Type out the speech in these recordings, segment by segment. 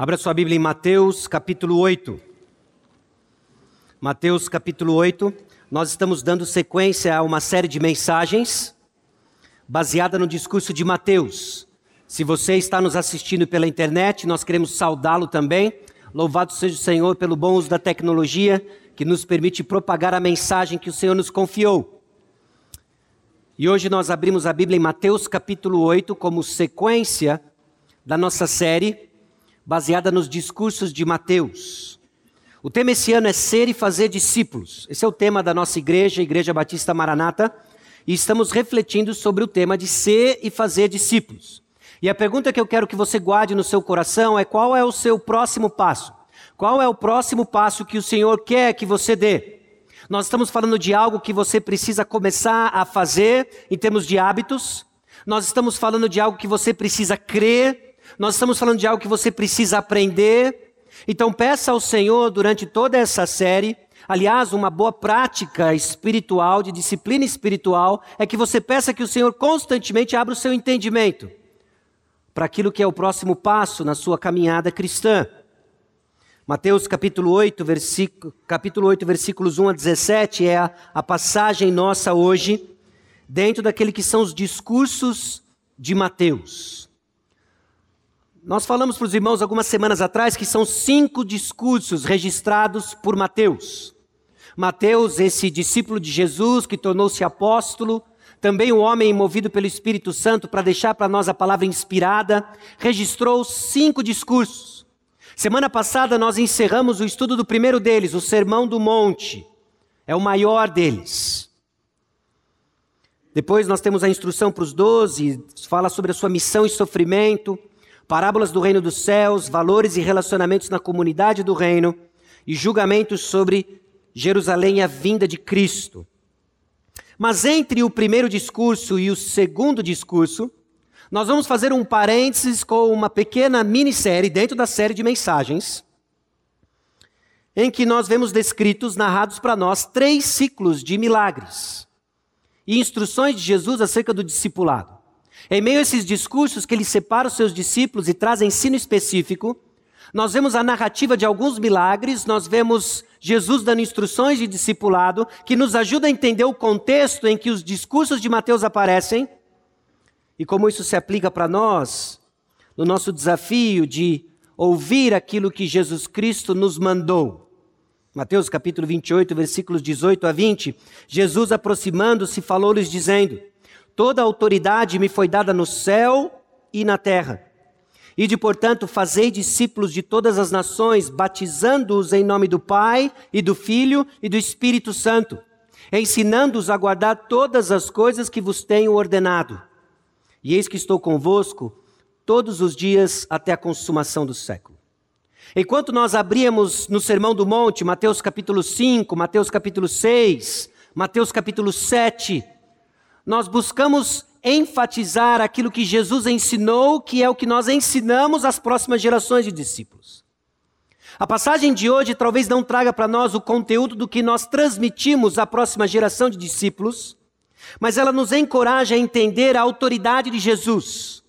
Abra sua Bíblia em Mateus capítulo 8. Mateus capítulo 8. Nós estamos dando sequência a uma série de mensagens baseada no discurso de Mateus. Se você está nos assistindo pela internet, nós queremos saudá-lo também. Louvado seja o Senhor pelo bom uso da tecnologia que nos permite propagar a mensagem que o Senhor nos confiou. E hoje nós abrimos a Bíblia em Mateus capítulo 8 como sequência da nossa série baseada nos discursos de Mateus. O tema esse ano é ser e fazer discípulos. Esse é o tema da nossa igreja, Igreja Batista Maranata, e estamos refletindo sobre o tema de ser e fazer discípulos. E a pergunta que eu quero que você guarde no seu coração é qual é o seu próximo passo? Qual é o próximo passo que o Senhor quer que você dê? Nós estamos falando de algo que você precisa começar a fazer em termos de hábitos. Nós estamos falando de algo que você precisa crer nós estamos falando de algo que você precisa aprender. Então peça ao Senhor durante toda essa série, aliás, uma boa prática espiritual, de disciplina espiritual, é que você peça que o Senhor constantemente abra o seu entendimento para aquilo que é o próximo passo na sua caminhada cristã. Mateus capítulo 8, versículo, capítulo 8, versículos 1 a 17 é a, a passagem nossa hoje, dentro daquele que são os discursos de Mateus. Nós falamos para os irmãos algumas semanas atrás que são cinco discursos registrados por Mateus. Mateus, esse discípulo de Jesus que tornou-se apóstolo, também um homem movido pelo Espírito Santo para deixar para nós a palavra inspirada, registrou cinco discursos. Semana passada nós encerramos o estudo do primeiro deles, o Sermão do Monte. É o maior deles. Depois nós temos a instrução para os doze, fala sobre a sua missão e sofrimento parábolas do reino dos céus, valores e relacionamentos na comunidade do reino e julgamentos sobre Jerusalém e a vinda de Cristo. Mas entre o primeiro discurso e o segundo discurso, nós vamos fazer um parênteses com uma pequena minissérie dentro da série de mensagens, em que nós vemos descritos, narrados para nós, três ciclos de milagres e instruções de Jesus acerca do discipulado. Em meio a esses discursos que ele separa os seus discípulos e traz ensino específico, nós vemos a narrativa de alguns milagres, nós vemos Jesus dando instruções de discipulado que nos ajuda a entender o contexto em que os discursos de Mateus aparecem e como isso se aplica para nós no nosso desafio de ouvir aquilo que Jesus Cristo nos mandou. Mateus capítulo 28, versículos 18 a 20, Jesus aproximando-se falou-lhes dizendo: Toda autoridade me foi dada no céu e na terra. E de, portanto, fazei discípulos de todas as nações, batizando-os em nome do Pai e do Filho e do Espírito Santo, ensinando-os a guardar todas as coisas que vos tenho ordenado. E eis que estou convosco todos os dias até a consumação do século. Enquanto nós abríamos no Sermão do Monte, Mateus capítulo 5, Mateus capítulo 6, Mateus capítulo 7, nós buscamos enfatizar aquilo que Jesus ensinou, que é o que nós ensinamos às próximas gerações de discípulos. A passagem de hoje talvez não traga para nós o conteúdo do que nós transmitimos à próxima geração de discípulos, mas ela nos encoraja a entender a autoridade de Jesus.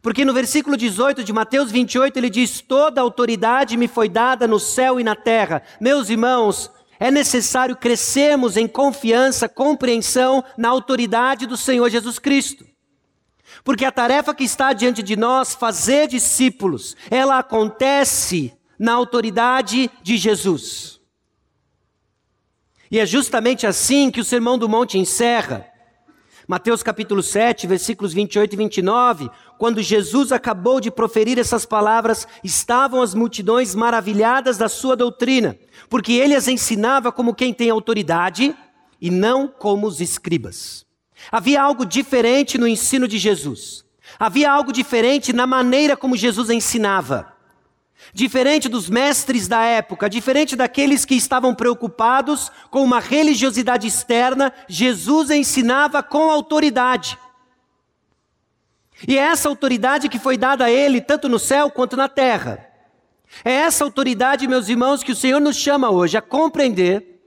Porque no versículo 18 de Mateus 28 ele diz: Toda autoridade me foi dada no céu e na terra. Meus irmãos, é necessário crescermos em confiança, compreensão na autoridade do Senhor Jesus Cristo. Porque a tarefa que está diante de nós, fazer discípulos, ela acontece na autoridade de Jesus. E é justamente assim que o Sermão do Monte encerra. Mateus capítulo 7, versículos 28 e 29, quando Jesus acabou de proferir essas palavras, estavam as multidões maravilhadas da sua doutrina, porque ele as ensinava como quem tem autoridade e não como os escribas. Havia algo diferente no ensino de Jesus. Havia algo diferente na maneira como Jesus ensinava. Diferente dos mestres da época, diferente daqueles que estavam preocupados com uma religiosidade externa, Jesus ensinava com autoridade. E é essa autoridade que foi dada a ele, tanto no céu quanto na terra. É essa autoridade, meus irmãos, que o Senhor nos chama hoje a compreender,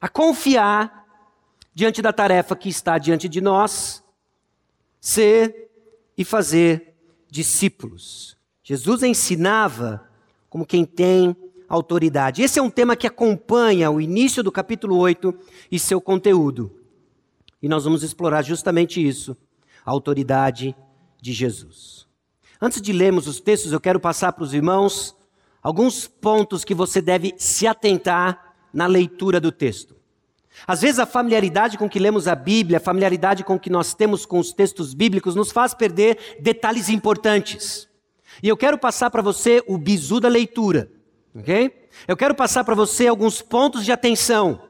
a confiar diante da tarefa que está diante de nós, ser e fazer discípulos. Jesus ensinava como quem tem autoridade. Esse é um tema que acompanha o início do capítulo 8 e seu conteúdo. E nós vamos explorar justamente isso, a autoridade de Jesus. Antes de lermos os textos, eu quero passar para os irmãos alguns pontos que você deve se atentar na leitura do texto. Às vezes a familiaridade com que lemos a Bíblia, a familiaridade com que nós temos com os textos bíblicos, nos faz perder detalhes importantes. E eu quero passar para você o bizu da leitura, ok? Eu quero passar para você alguns pontos de atenção.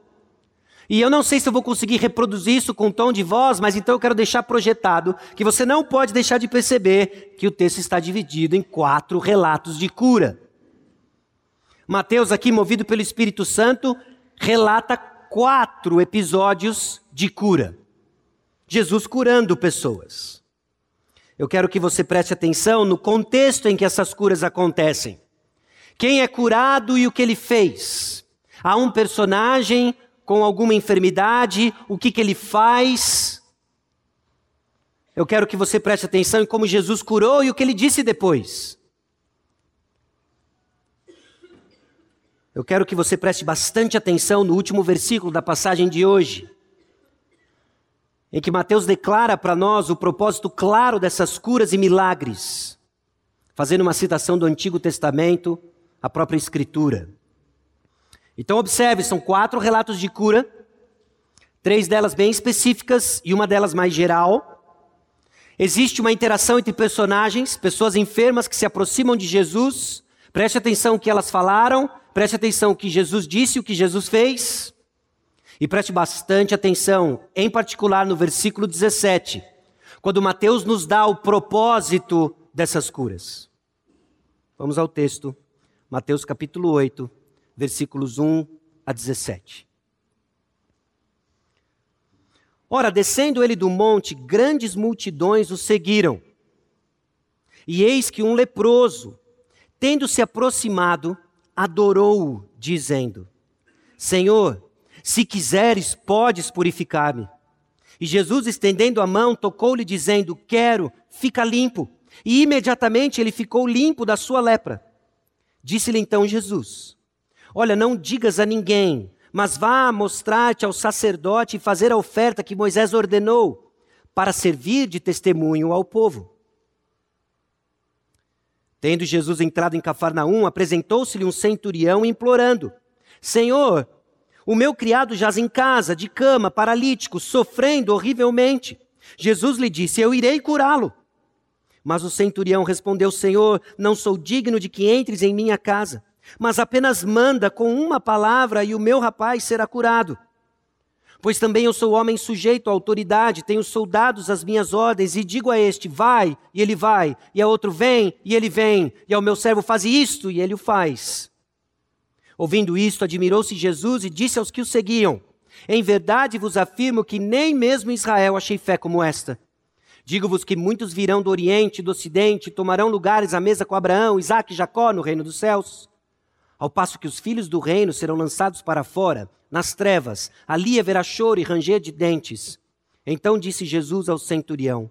E eu não sei se eu vou conseguir reproduzir isso com tom de voz, mas então eu quero deixar projetado que você não pode deixar de perceber que o texto está dividido em quatro relatos de cura. Mateus, aqui movido pelo Espírito Santo, relata quatro episódios de cura. Jesus curando pessoas. Eu quero que você preste atenção no contexto em que essas curas acontecem. Quem é curado e o que ele fez. Há um personagem com alguma enfermidade, o que, que ele faz. Eu quero que você preste atenção em como Jesus curou e o que ele disse depois. Eu quero que você preste bastante atenção no último versículo da passagem de hoje, em que Mateus declara para nós o propósito claro dessas curas e milagres, fazendo uma citação do Antigo Testamento, a própria Escritura. Então, observe: são quatro relatos de cura, três delas bem específicas e uma delas mais geral. Existe uma interação entre personagens, pessoas enfermas que se aproximam de Jesus. Preste atenção no que elas falaram, Preste atenção o que Jesus disse, o que Jesus fez. E preste bastante atenção, em particular no versículo 17, quando Mateus nos dá o propósito dessas curas. Vamos ao texto, Mateus capítulo 8, versículos 1 a 17. Ora, descendo ele do monte, grandes multidões o seguiram. E eis que um leproso, tendo se aproximado, adorou-o, dizendo: Senhor, se quiseres, podes purificar-me. E Jesus, estendendo a mão, tocou-lhe, dizendo: Quero, fica limpo. E imediatamente ele ficou limpo da sua lepra. Disse-lhe então Jesus: Olha, não digas a ninguém, mas vá mostrar-te ao sacerdote e fazer a oferta que Moisés ordenou, para servir de testemunho ao povo. Tendo Jesus entrado em Cafarnaum, apresentou-se-lhe um centurião implorando: Senhor, o meu criado jaz em casa, de cama, paralítico, sofrendo horrivelmente. Jesus lhe disse: Eu irei curá-lo. Mas o centurião respondeu: Senhor, não sou digno de que entres em minha casa, mas apenas manda com uma palavra e o meu rapaz será curado. Pois também eu sou homem sujeito à autoridade, tenho soldados às minhas ordens, e digo a este: vai, e ele vai, e a outro: vem, e ele vem, e ao meu servo: faze isto, e ele o faz. Ouvindo isto, admirou-se Jesus e disse aos que o seguiam: Em verdade vos afirmo que nem mesmo em Israel achei fé como esta. Digo-vos que muitos virão do Oriente e do Ocidente, e tomarão lugares à mesa com Abraão, Isaque e Jacó no reino dos céus. Ao passo que os filhos do reino serão lançados para fora nas trevas, ali haverá choro e ranger de dentes. Então disse Jesus ao centurião: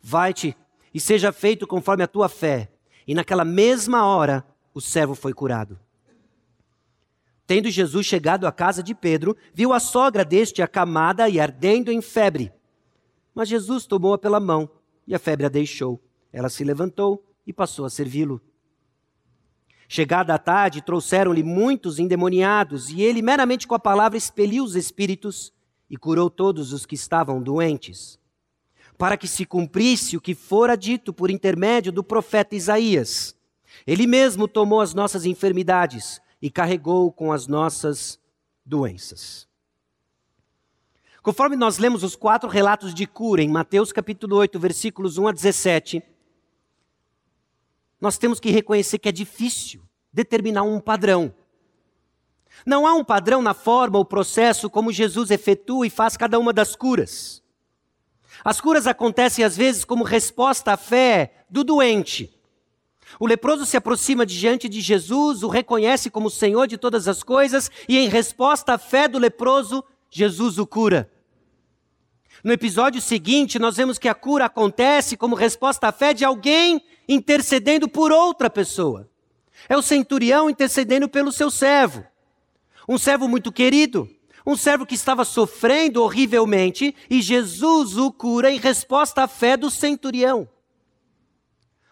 Vai-te e seja feito conforme a tua fé. E naquela mesma hora o servo foi curado. Tendo Jesus chegado à casa de Pedro, viu a sogra deste acamada e ardendo em febre. Mas Jesus tomou-a pela mão e a febre a deixou. Ela se levantou e passou a servi-lo. Chegada a tarde, trouxeram-lhe muitos endemoniados, e ele, meramente com a palavra, expeliu os espíritos e curou todos os que estavam doentes. Para que se cumprisse o que fora dito por intermédio do profeta Isaías. Ele mesmo tomou as nossas enfermidades e carregou com as nossas doenças. Conforme nós lemos os quatro relatos de cura em Mateus capítulo 8, versículos 1 a 17, nós temos que reconhecer que é difícil determinar um padrão. Não há um padrão na forma ou processo como Jesus efetua e faz cada uma das curas. As curas acontecem às vezes como resposta à fé do doente. O leproso se aproxima diante de Jesus, o reconhece como Senhor de todas as coisas e, em resposta à fé do leproso, Jesus o cura. No episódio seguinte, nós vemos que a cura acontece como resposta à fé de alguém intercedendo por outra pessoa. É o centurião intercedendo pelo seu servo. Um servo muito querido, um servo que estava sofrendo horrivelmente e Jesus o cura em resposta à fé do centurião.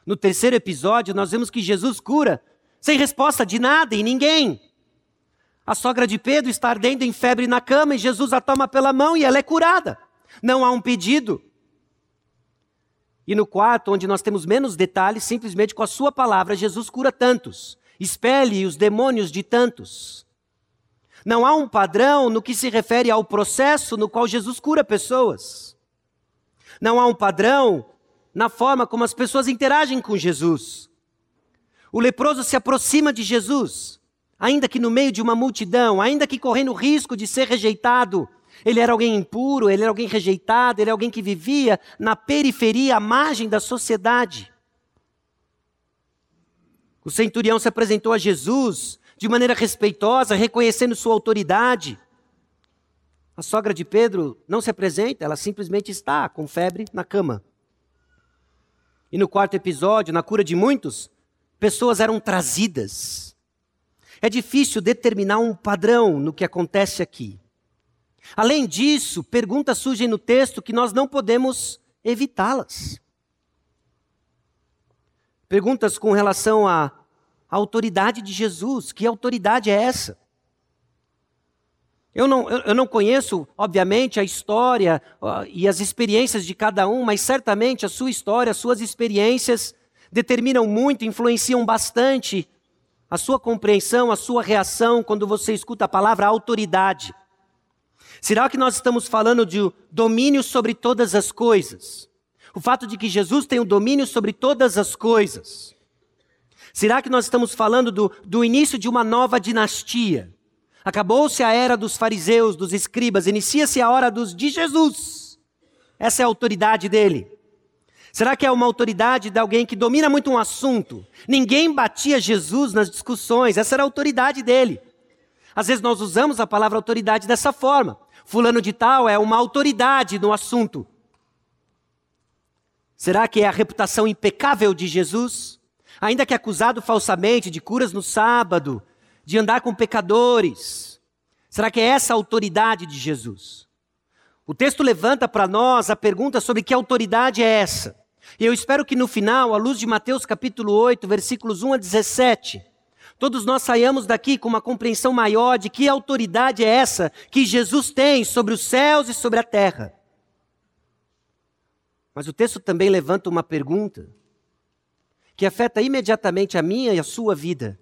No terceiro episódio, nós vemos que Jesus cura sem resposta de nada e ninguém. A sogra de Pedro está ardendo em febre na cama e Jesus a toma pela mão e ela é curada. Não há um pedido. E no quarto, onde nós temos menos detalhes, simplesmente com a sua palavra, Jesus cura tantos, expele os demônios de tantos. Não há um padrão no que se refere ao processo no qual Jesus cura pessoas. Não há um padrão na forma como as pessoas interagem com Jesus. O leproso se aproxima de Jesus, ainda que no meio de uma multidão, ainda que correndo o risco de ser rejeitado. Ele era alguém impuro, ele era alguém rejeitado, ele era alguém que vivia na periferia, à margem da sociedade. O centurião se apresentou a Jesus de maneira respeitosa, reconhecendo sua autoridade. A sogra de Pedro não se apresenta, ela simplesmente está com febre na cama. E no quarto episódio, na cura de muitos, pessoas eram trazidas. É difícil determinar um padrão no que acontece aqui. Além disso, perguntas surgem no texto que nós não podemos evitá-las. Perguntas com relação à autoridade de Jesus. Que autoridade é essa? Eu não, eu não conheço, obviamente, a história e as experiências de cada um, mas certamente a sua história, as suas experiências determinam muito, influenciam bastante a sua compreensão, a sua reação quando você escuta a palavra autoridade. Será que nós estamos falando de domínio sobre todas as coisas? O fato de que Jesus tem o domínio sobre todas as coisas. Será que nós estamos falando do, do início de uma nova dinastia? Acabou-se a era dos fariseus, dos escribas, inicia-se a hora dos de Jesus. Essa é a autoridade dele. Será que é uma autoridade de alguém que domina muito um assunto? Ninguém batia Jesus nas discussões, essa era a autoridade dele. Às vezes nós usamos a palavra autoridade dessa forma. Fulano de tal é uma autoridade no assunto. Será que é a reputação impecável de Jesus? Ainda que acusado falsamente de curas no sábado, de andar com pecadores. Será que é essa a autoridade de Jesus? O texto levanta para nós a pergunta sobre que autoridade é essa. E eu espero que no final, à luz de Mateus capítulo 8, versículos 1 a 17, todos nós saiamos daqui com uma compreensão maior de que autoridade é essa que Jesus tem sobre os céus e sobre a terra. Mas o texto também levanta uma pergunta que afeta imediatamente a minha e a sua vida.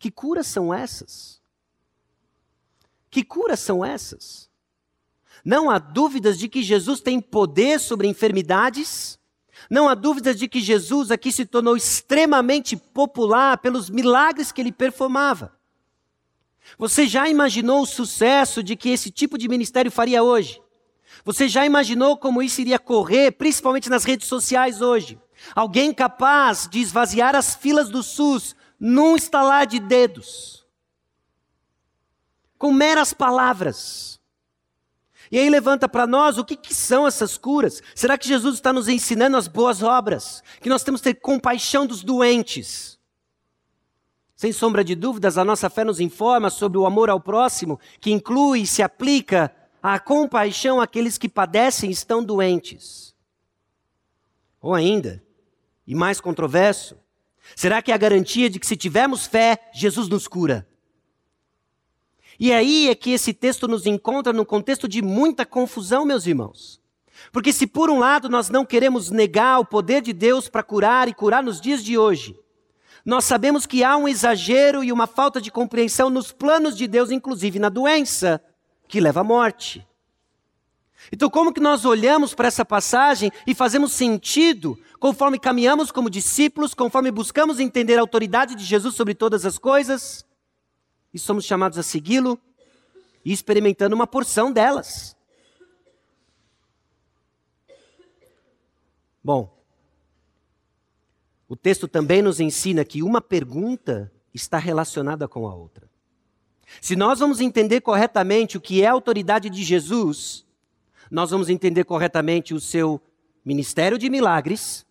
Que curas são essas? Que curas são essas? Não há dúvidas de que Jesus tem poder sobre enfermidades. Não há dúvidas de que Jesus aqui se tornou extremamente popular pelos milagres que ele performava. Você já imaginou o sucesso de que esse tipo de ministério faria hoje? Você já imaginou como isso iria correr, principalmente nas redes sociais hoje? Alguém capaz de esvaziar as filas do SUS num estalar de dedos, com meras palavras. E aí levanta para nós o que, que, são essas curas. Será que Jesus está nos ensinando as boas obras? Que nós temos que ter compaixão dos doentes. Sem sombra de dúvidas, a nossa fé nos informa sobre o amor ao próximo, que inclui e se aplica à compaixão àqueles que padecem e estão doentes. Ou ainda, e mais controverso, Será que é a garantia de que se tivermos fé, Jesus nos cura? E aí é que esse texto nos encontra num contexto de muita confusão, meus irmãos. Porque se por um lado nós não queremos negar o poder de Deus para curar e curar nos dias de hoje, nós sabemos que há um exagero e uma falta de compreensão nos planos de Deus, inclusive na doença, que leva à morte. Então, como que nós olhamos para essa passagem e fazemos sentido conforme caminhamos como discípulos, conforme buscamos entender a autoridade de Jesus sobre todas as coisas? E somos chamados a segui-lo e experimentando uma porção delas. Bom, o texto também nos ensina que uma pergunta está relacionada com a outra. Se nós vamos entender corretamente o que é a autoridade de Jesus, nós vamos entender corretamente o seu ministério de milagres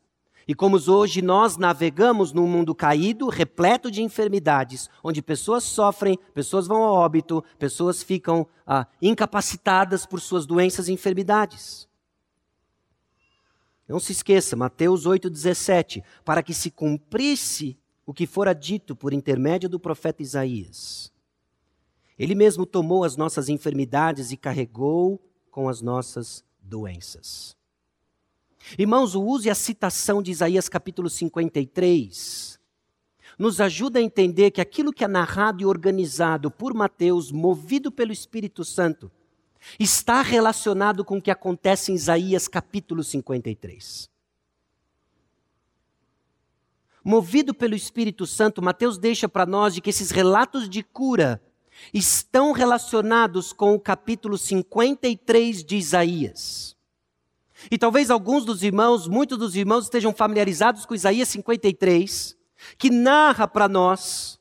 E como hoje nós navegamos num mundo caído, repleto de enfermidades, onde pessoas sofrem, pessoas vão ao óbito, pessoas ficam ah, incapacitadas por suas doenças e enfermidades. Não se esqueça, Mateus 8,17, para que se cumprisse o que fora dito por intermédio do profeta Isaías. Ele mesmo tomou as nossas enfermidades e carregou com as nossas doenças. Irmãos, o uso e a citação de Isaías capítulo 53 nos ajuda a entender que aquilo que é narrado e organizado por Mateus, movido pelo Espírito Santo, está relacionado com o que acontece em Isaías capítulo 53. Movido pelo Espírito Santo, Mateus deixa para nós de que esses relatos de cura estão relacionados com o capítulo 53 de Isaías. E talvez alguns dos irmãos, muitos dos irmãos estejam familiarizados com Isaías 53, que narra para nós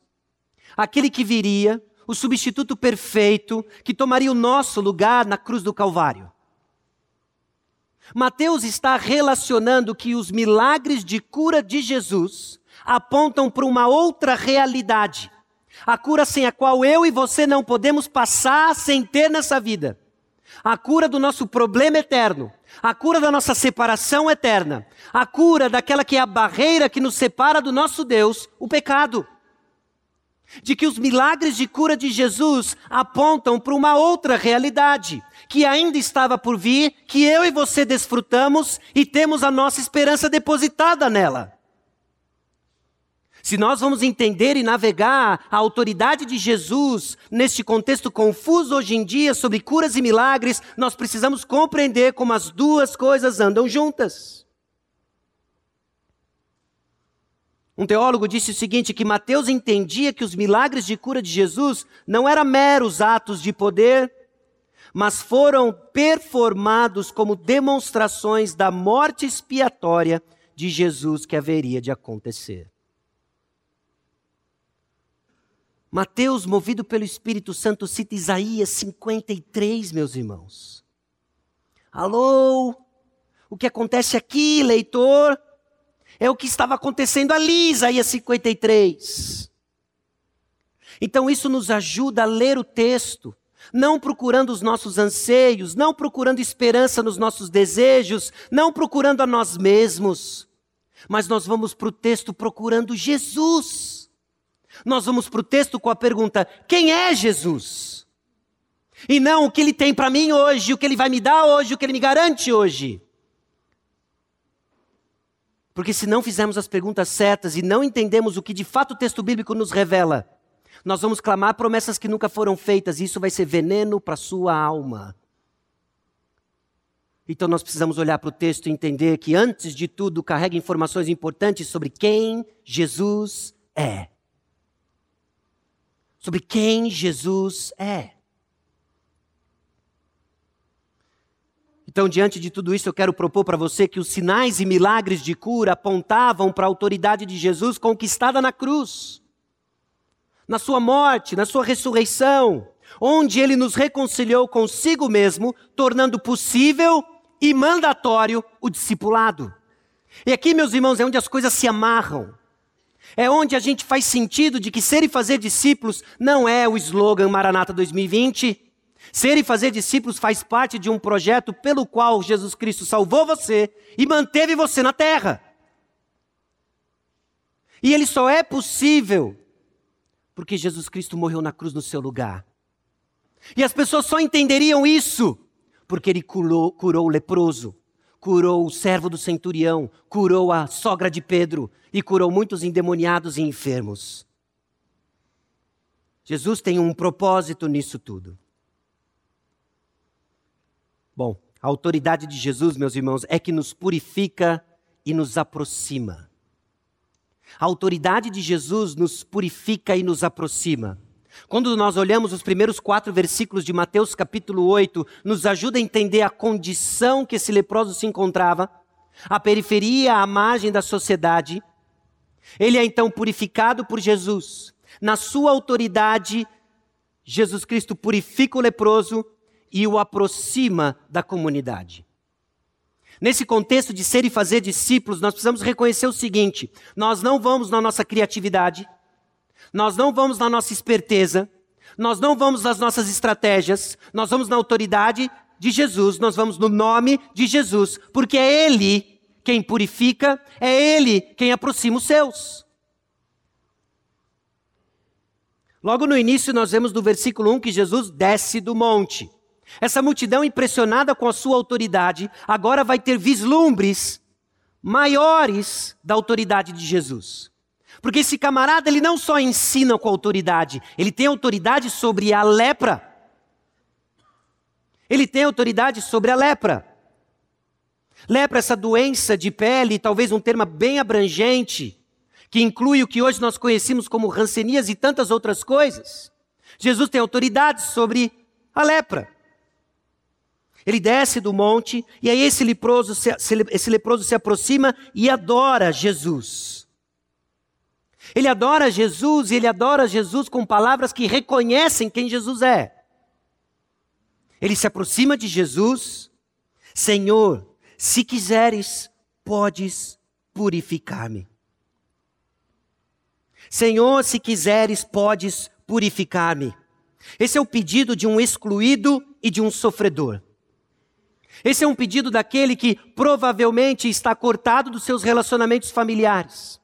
aquele que viria, o substituto perfeito, que tomaria o nosso lugar na cruz do Calvário. Mateus está relacionando que os milagres de cura de Jesus apontam para uma outra realidade. A cura sem a qual eu e você não podemos passar sem ter nessa vida. A cura do nosso problema eterno. A cura da nossa separação eterna. A cura daquela que é a barreira que nos separa do nosso Deus, o pecado. De que os milagres de cura de Jesus apontam para uma outra realidade, que ainda estava por vir, que eu e você desfrutamos e temos a nossa esperança depositada nela. Se nós vamos entender e navegar a autoridade de Jesus neste contexto confuso hoje em dia sobre curas e milagres, nós precisamos compreender como as duas coisas andam juntas. Um teólogo disse o seguinte: que Mateus entendia que os milagres de cura de Jesus não eram meros atos de poder, mas foram performados como demonstrações da morte expiatória de Jesus que haveria de acontecer. Mateus, movido pelo Espírito Santo, cita Isaías 53, meus irmãos. Alô? O que acontece aqui, leitor, é o que estava acontecendo ali, Isaías 53. Então isso nos ajuda a ler o texto, não procurando os nossos anseios, não procurando esperança nos nossos desejos, não procurando a nós mesmos, mas nós vamos para o texto procurando Jesus. Nós vamos para o texto com a pergunta: quem é Jesus? E não o que ele tem para mim hoje, o que ele vai me dar hoje, o que ele me garante hoje. Porque se não fizermos as perguntas certas e não entendemos o que de fato o texto bíblico nos revela, nós vamos clamar promessas que nunca foram feitas e isso vai ser veneno para a sua alma. Então nós precisamos olhar para o texto e entender que, antes de tudo, carrega informações importantes sobre quem Jesus é sobre quem Jesus é. Então, diante de tudo isso, eu quero propor para você que os sinais e milagres de cura apontavam para a autoridade de Jesus conquistada na cruz, na sua morte, na sua ressurreição, onde ele nos reconciliou consigo mesmo, tornando possível e mandatório o discipulado. E aqui, meus irmãos, é onde as coisas se amarram. É onde a gente faz sentido de que ser e fazer discípulos não é o slogan Maranata 2020. Ser e fazer discípulos faz parte de um projeto pelo qual Jesus Cristo salvou você e manteve você na terra. E ele só é possível porque Jesus Cristo morreu na cruz no seu lugar. E as pessoas só entenderiam isso porque ele curou, curou o leproso, curou o servo do centurião, curou a sogra de Pedro e curou muitos endemoniados e enfermos. Jesus tem um propósito nisso tudo. Bom, a autoridade de Jesus, meus irmãos, é que nos purifica e nos aproxima. A autoridade de Jesus nos purifica e nos aproxima. Quando nós olhamos os primeiros quatro versículos de Mateus capítulo 8, nos ajuda a entender a condição que esse leproso se encontrava, a periferia, a margem da sociedade. Ele é então purificado por Jesus. Na sua autoridade, Jesus Cristo purifica o leproso e o aproxima da comunidade. Nesse contexto de ser e fazer discípulos, nós precisamos reconhecer o seguinte: nós não vamos na nossa criatividade, nós não vamos na nossa esperteza, nós não vamos nas nossas estratégias, nós vamos na autoridade de Jesus, nós vamos no nome de Jesus, porque é Ele quem purifica, é Ele quem aproxima os seus. Logo no início, nós vemos no versículo 1 que Jesus desce do monte. Essa multidão, impressionada com a sua autoridade, agora vai ter vislumbres maiores da autoridade de Jesus. Porque esse camarada, ele não só ensina com autoridade, ele tem autoridade sobre a lepra. Ele tem autoridade sobre a lepra. Lepra, essa doença de pele, talvez um termo bem abrangente, que inclui o que hoje nós conhecemos como rancenias e tantas outras coisas. Jesus tem autoridade sobre a lepra. Ele desce do monte e aí esse leproso se, esse leproso se aproxima e adora Jesus. Ele adora Jesus e ele adora Jesus com palavras que reconhecem quem Jesus é. Ele se aproxima de Jesus, Senhor, se quiseres, podes purificar-me. Senhor, se quiseres, podes purificar-me. Esse é o pedido de um excluído e de um sofredor. Esse é um pedido daquele que provavelmente está cortado dos seus relacionamentos familiares,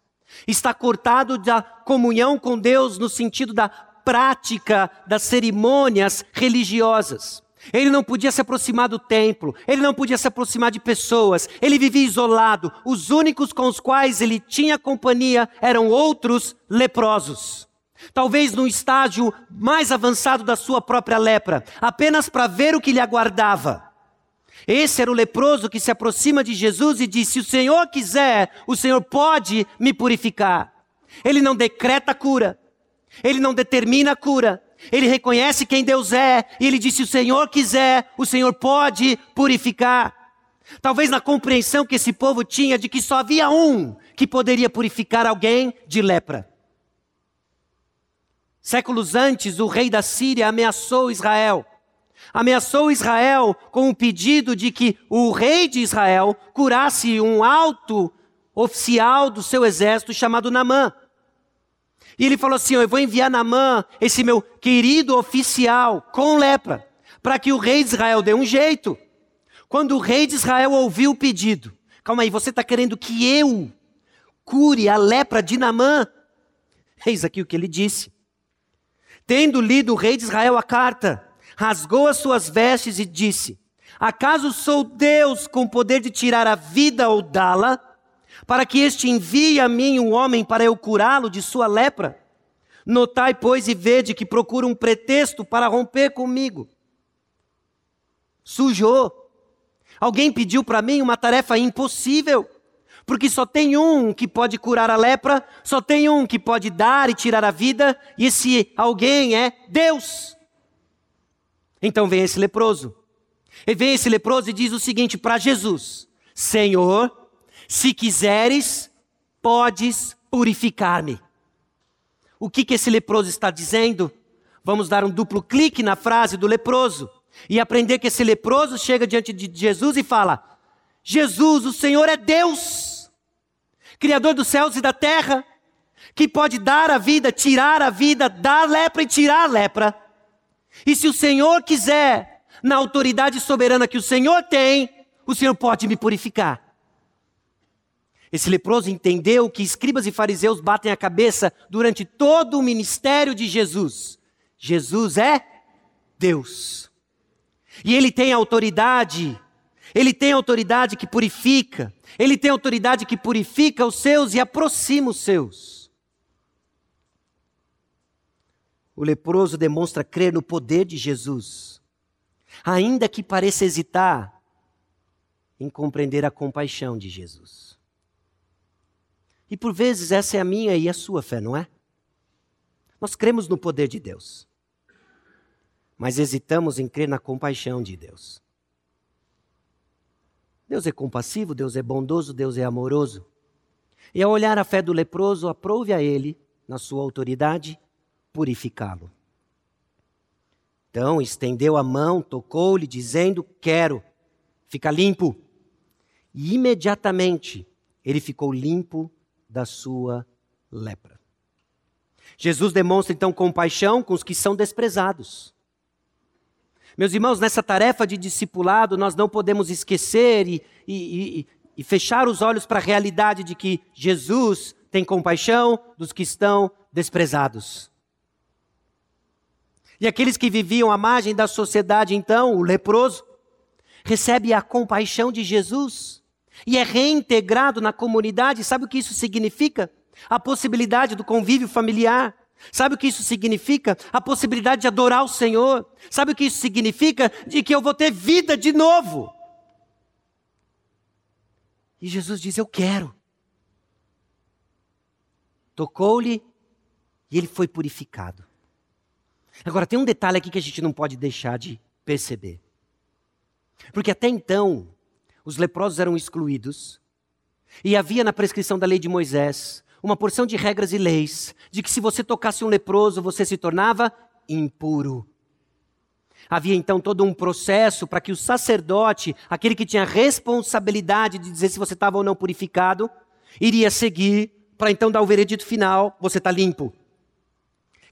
está cortado da comunhão com Deus no sentido da prática das cerimônias religiosas. Ele não podia se aproximar do templo, ele não podia se aproximar de pessoas, ele vivia isolado. Os únicos com os quais ele tinha companhia eram outros leprosos. Talvez no estágio mais avançado da sua própria lepra, apenas para ver o que lhe aguardava. Esse era o leproso que se aproxima de Jesus e diz: Se o Senhor quiser, o Senhor pode me purificar. Ele não decreta cura, ele não determina a cura, ele reconhece quem Deus é e ele diz: se o Senhor quiser, o Senhor pode purificar. Talvez na compreensão que esse povo tinha de que só havia um que poderia purificar alguém de lepra. Séculos antes, o rei da Síria ameaçou Israel. Ameaçou Israel com o pedido de que o rei de Israel curasse um alto oficial do seu exército chamado Namã. E ele falou assim: Eu vou enviar Namã, esse meu querido oficial, com lepra, para que o rei de Israel dê um jeito. Quando o rei de Israel ouviu o pedido, calma aí, você está querendo que eu cure a lepra de Namã? Eis aqui o que ele disse. Tendo lido o rei de Israel a carta, rasgou as suas vestes e disse: Acaso sou Deus com poder de tirar a vida ou dá-la? para que este envie a mim um homem para eu curá-lo de sua lepra? Notai, pois, e vede que procura um pretexto para romper comigo. Sujou. Alguém pediu para mim uma tarefa impossível, porque só tem um que pode curar a lepra, só tem um que pode dar e tirar a vida, e esse alguém é Deus. Então vem esse leproso. E vem esse leproso e diz o seguinte para Jesus: Senhor, se quiseres, podes purificar-me. O que, que esse leproso está dizendo? Vamos dar um duplo clique na frase do leproso e aprender que esse leproso chega diante de Jesus e fala: Jesus, o Senhor é Deus, Criador dos céus e da terra, que pode dar a vida, tirar a vida, dar lepra e tirar a lepra. E se o Senhor quiser, na autoridade soberana que o Senhor tem, o Senhor pode me purificar. Esse leproso entendeu que escribas e fariseus batem a cabeça durante todo o ministério de Jesus. Jesus é Deus. E ele tem autoridade. Ele tem autoridade que purifica. Ele tem autoridade que purifica os seus e aproxima os seus. O leproso demonstra crer no poder de Jesus, ainda que pareça hesitar em compreender a compaixão de Jesus. E por vezes essa é a minha e a sua fé, não é? Nós cremos no poder de Deus, mas hesitamos em crer na compaixão de Deus. Deus é compassivo, Deus é bondoso, Deus é amoroso. E ao olhar a fé do leproso, aprove a ele, na sua autoridade, purificá-lo. Então estendeu a mão, tocou-lhe, dizendo: Quero, fica limpo. e imediatamente ele ficou limpo da sua lepra. Jesus demonstra então compaixão com os que são desprezados. Meus irmãos, nessa tarefa de discipulado, nós não podemos esquecer e, e, e, e fechar os olhos para a realidade de que Jesus tem compaixão dos que estão desprezados. E aqueles que viviam à margem da sociedade, então, o leproso, recebe a compaixão de Jesus e é reintegrado na comunidade. Sabe o que isso significa? A possibilidade do convívio familiar. Sabe o que isso significa? A possibilidade de adorar o Senhor. Sabe o que isso significa? De que eu vou ter vida de novo. E Jesus diz: Eu quero. Tocou-lhe e ele foi purificado. Agora, tem um detalhe aqui que a gente não pode deixar de perceber. Porque até então, os leprosos eram excluídos, e havia na prescrição da lei de Moisés uma porção de regras e leis de que se você tocasse um leproso, você se tornava impuro. Havia então todo um processo para que o sacerdote, aquele que tinha responsabilidade de dizer se você estava ou não purificado, iria seguir para então dar o veredito final: você está limpo.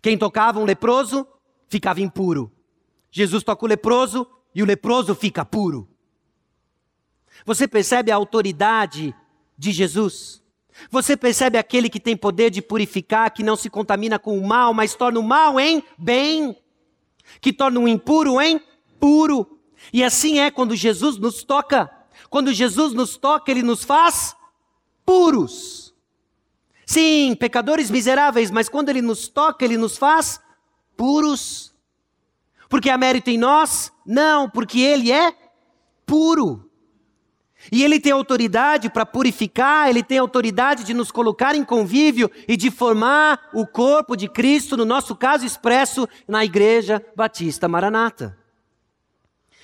Quem tocava um leproso ficava impuro. Jesus toca o leproso e o leproso fica puro. Você percebe a autoridade de Jesus? Você percebe aquele que tem poder de purificar, que não se contamina com o mal, mas torna o mal em bem, que torna o impuro em puro. E assim é quando Jesus nos toca. Quando Jesus nos toca, ele nos faz puros. Sim, pecadores miseráveis, mas quando ele nos toca, ele nos faz puros. Porque há mérito em nós? Não, porque ele é puro. E ele tem autoridade para purificar, ele tem autoridade de nos colocar em convívio e de formar o corpo de Cristo, no nosso caso expresso, na Igreja Batista Maranata.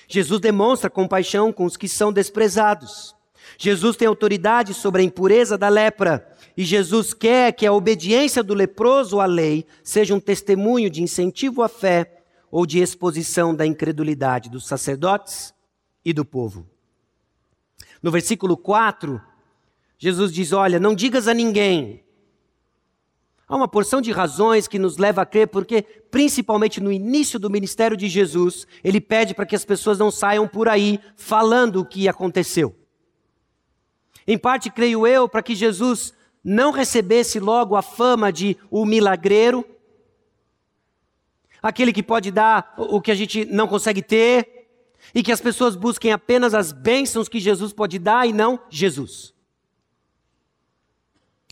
Jesus demonstra compaixão com os que são desprezados. Jesus tem autoridade sobre a impureza da lepra. E Jesus quer que a obediência do leproso à lei seja um testemunho de incentivo à fé ou de exposição da incredulidade dos sacerdotes e do povo. No versículo 4, Jesus diz: Olha, não digas a ninguém. Há uma porção de razões que nos leva a crer, porque, principalmente no início do ministério de Jesus, ele pede para que as pessoas não saiam por aí falando o que aconteceu. Em parte, creio eu, para que Jesus não recebesse logo a fama de o milagreiro, aquele que pode dar o que a gente não consegue ter, e que as pessoas busquem apenas as bênçãos que Jesus pode dar e não Jesus.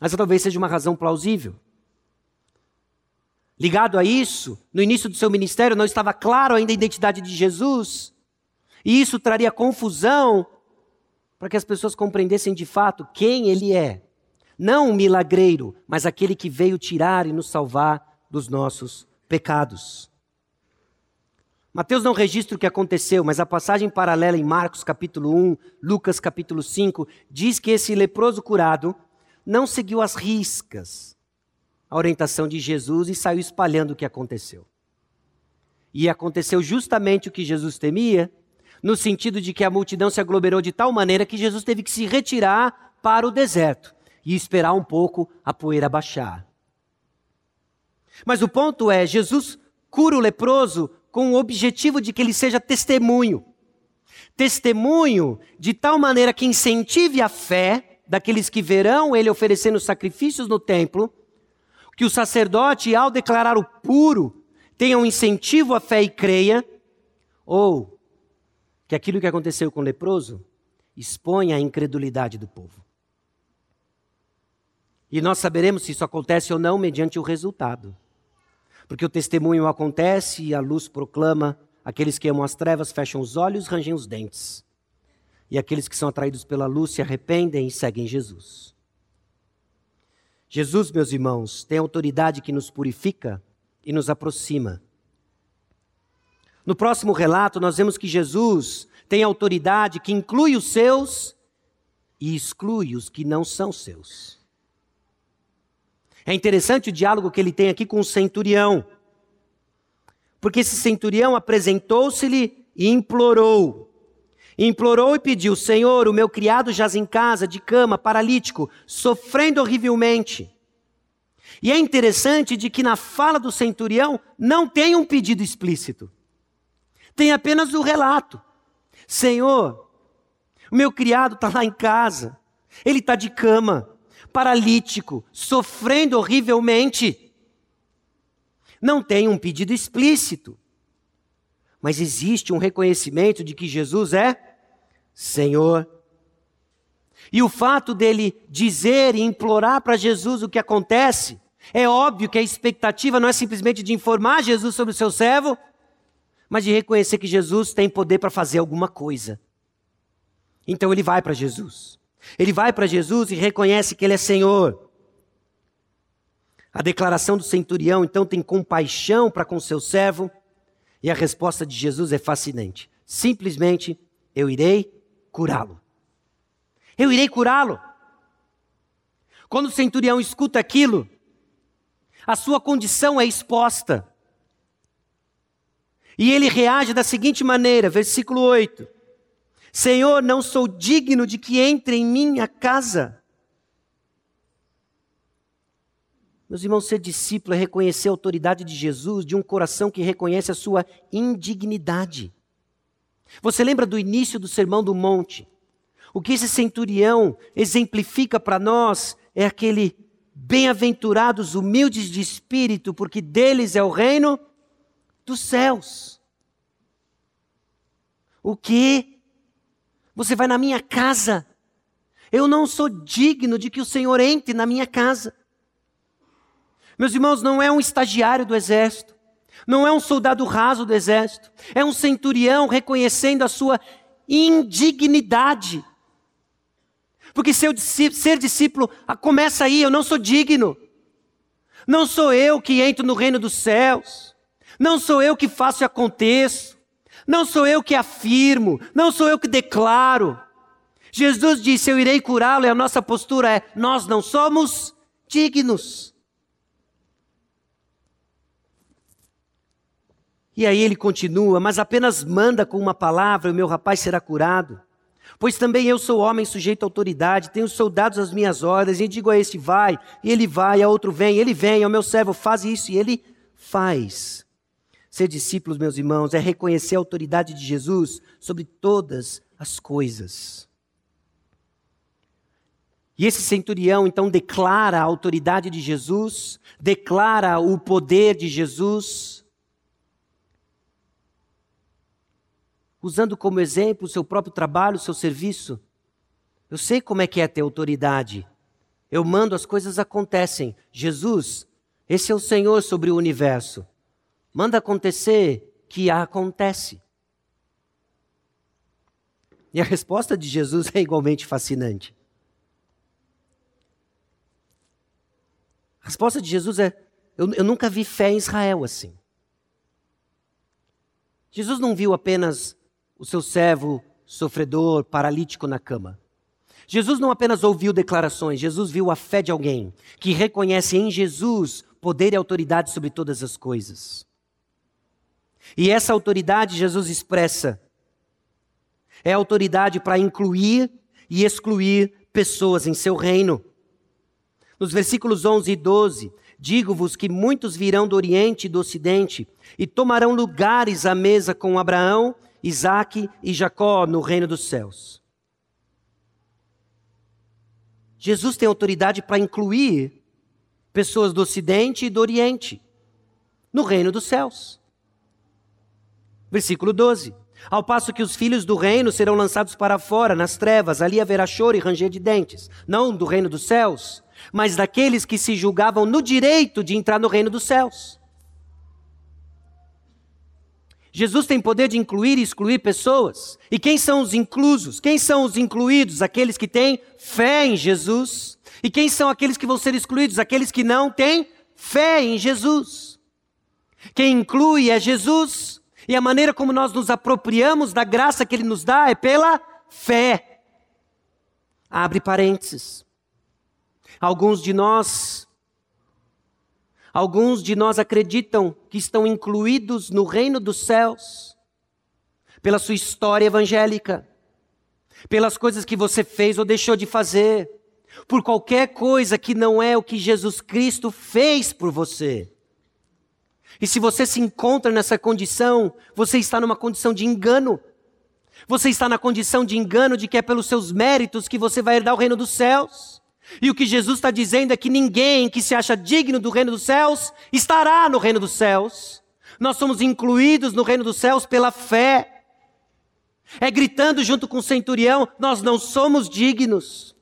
Essa talvez seja uma razão plausível. Ligado a isso, no início do seu ministério não estava claro ainda a identidade de Jesus, e isso traria confusão para que as pessoas compreendessem de fato quem ele é. Não um milagreiro, mas aquele que veio tirar e nos salvar dos nossos pecados. Mateus não registra o que aconteceu, mas a passagem paralela em Marcos capítulo 1, Lucas capítulo 5, diz que esse leproso curado não seguiu as riscas a orientação de Jesus e saiu espalhando o que aconteceu. E aconteceu justamente o que Jesus temia, no sentido de que a multidão se aglomerou de tal maneira que Jesus teve que se retirar para o deserto e esperar um pouco a poeira baixar. Mas o ponto é, Jesus cura o leproso com o objetivo de que ele seja testemunho. Testemunho de tal maneira que incentive a fé daqueles que verão ele oferecendo sacrifícios no templo, que o sacerdote, ao declarar o puro, tenha um incentivo à fé e creia, ou que aquilo que aconteceu com o leproso exponha a incredulidade do povo. E nós saberemos se isso acontece ou não mediante o resultado. Porque o testemunho acontece e a luz proclama, aqueles que amam as trevas fecham os olhos, rangem os dentes. E aqueles que são atraídos pela luz se arrependem e seguem Jesus. Jesus, meus irmãos, tem autoridade que nos purifica e nos aproxima. No próximo relato, nós vemos que Jesus tem autoridade que inclui os seus e exclui os que não são seus. É interessante o diálogo que ele tem aqui com o centurião. Porque esse centurião apresentou-se-lhe e implorou. Implorou e pediu: Senhor, o meu criado jaz em casa, de cama, paralítico, sofrendo horrivelmente. E é interessante de que na fala do centurião não tem um pedido explícito. Tem apenas o relato. Senhor, o meu criado está lá em casa, ele está de cama, paralítico, sofrendo horrivelmente. Não tem um pedido explícito, mas existe um reconhecimento de que Jesus é Senhor. E o fato dele dizer e implorar para Jesus o que acontece, é óbvio que a expectativa não é simplesmente de informar Jesus sobre o seu servo, mas de reconhecer que Jesus tem poder para fazer alguma coisa. Então ele vai para Jesus. Ele vai para Jesus e reconhece que ele é Senhor. A declaração do centurião então tem compaixão para com seu servo, e a resposta de Jesus é fascinante. Simplesmente, eu irei curá-lo. Eu irei curá-lo. Quando o centurião escuta aquilo, a sua condição é exposta. E ele reage da seguinte maneira, versículo 8: Senhor, não sou digno de que entre em minha casa. Meus irmãos, ser discípulo é reconhecer a autoridade de Jesus de um coração que reconhece a sua indignidade. Você lembra do início do Sermão do Monte? O que esse centurião exemplifica para nós é aquele Bem-aventurados humildes de espírito, porque deles é o reino dos céus. O que? Você vai na minha casa. Eu não sou digno de que o Senhor entre na minha casa. Meus irmãos, não é um estagiário do exército, não é um soldado raso do exército, é um centurião reconhecendo a sua indignidade. Porque ser discípulo ah, começa aí, eu não sou digno. Não sou eu que entro no reino dos céus. Não sou eu que faço e aconteço. Não sou eu que afirmo. Não sou eu que declaro. Jesus disse: Eu irei curá-lo, e a nossa postura é: Nós não somos dignos. E aí ele continua: Mas apenas manda com uma palavra, e o meu rapaz será curado. Pois também eu sou homem sujeito à autoridade, tenho soldados às minhas ordens, e digo a este vai, e ele vai, a outro vem, ele vem, ao meu servo faz isso, e ele faz. Ser discípulos, meus irmãos, é reconhecer a autoridade de Jesus sobre todas as coisas. E esse centurião então declara a autoridade de Jesus, declara o poder de Jesus, usando como exemplo o seu próprio trabalho, o seu serviço. Eu sei como é que é ter autoridade. Eu mando, as coisas acontecem. Jesus, esse é o Senhor sobre o universo. Manda acontecer que acontece. E a resposta de Jesus é igualmente fascinante. A resposta de Jesus é: eu, eu nunca vi fé em Israel assim. Jesus não viu apenas o seu servo sofredor, paralítico na cama. Jesus não apenas ouviu declarações, Jesus viu a fé de alguém que reconhece em Jesus poder e autoridade sobre todas as coisas. E essa autoridade Jesus expressa. É autoridade para incluir e excluir pessoas em seu reino. Nos versículos 11 e 12, digo-vos que muitos virão do Oriente e do Ocidente e tomarão lugares à mesa com Abraão, Isaac e Jacó no reino dos céus. Jesus tem autoridade para incluir pessoas do Ocidente e do Oriente no reino dos céus. Versículo 12. Ao passo que os filhos do reino serão lançados para fora, nas trevas, ali haverá choro e ranger de dentes, não do reino dos céus, mas daqueles que se julgavam no direito de entrar no reino dos céus. Jesus tem poder de incluir e excluir pessoas. E quem são os inclusos? Quem são os incluídos? Aqueles que têm fé em Jesus. E quem são aqueles que vão ser excluídos? Aqueles que não têm fé em Jesus. Quem inclui é Jesus. E a maneira como nós nos apropriamos da graça que Ele nos dá é pela fé. Abre parênteses. Alguns de nós Alguns de nós acreditam que estão incluídos no reino dos céus pela sua história evangélica, pelas coisas que você fez ou deixou de fazer, por qualquer coisa que não é o que Jesus Cristo fez por você. E se você se encontra nessa condição, você está numa condição de engano. Você está na condição de engano de que é pelos seus méritos que você vai herdar o reino dos céus. E o que Jesus está dizendo é que ninguém que se acha digno do reino dos céus estará no reino dos céus. Nós somos incluídos no reino dos céus pela fé. É gritando junto com o centurião: nós não somos dignos,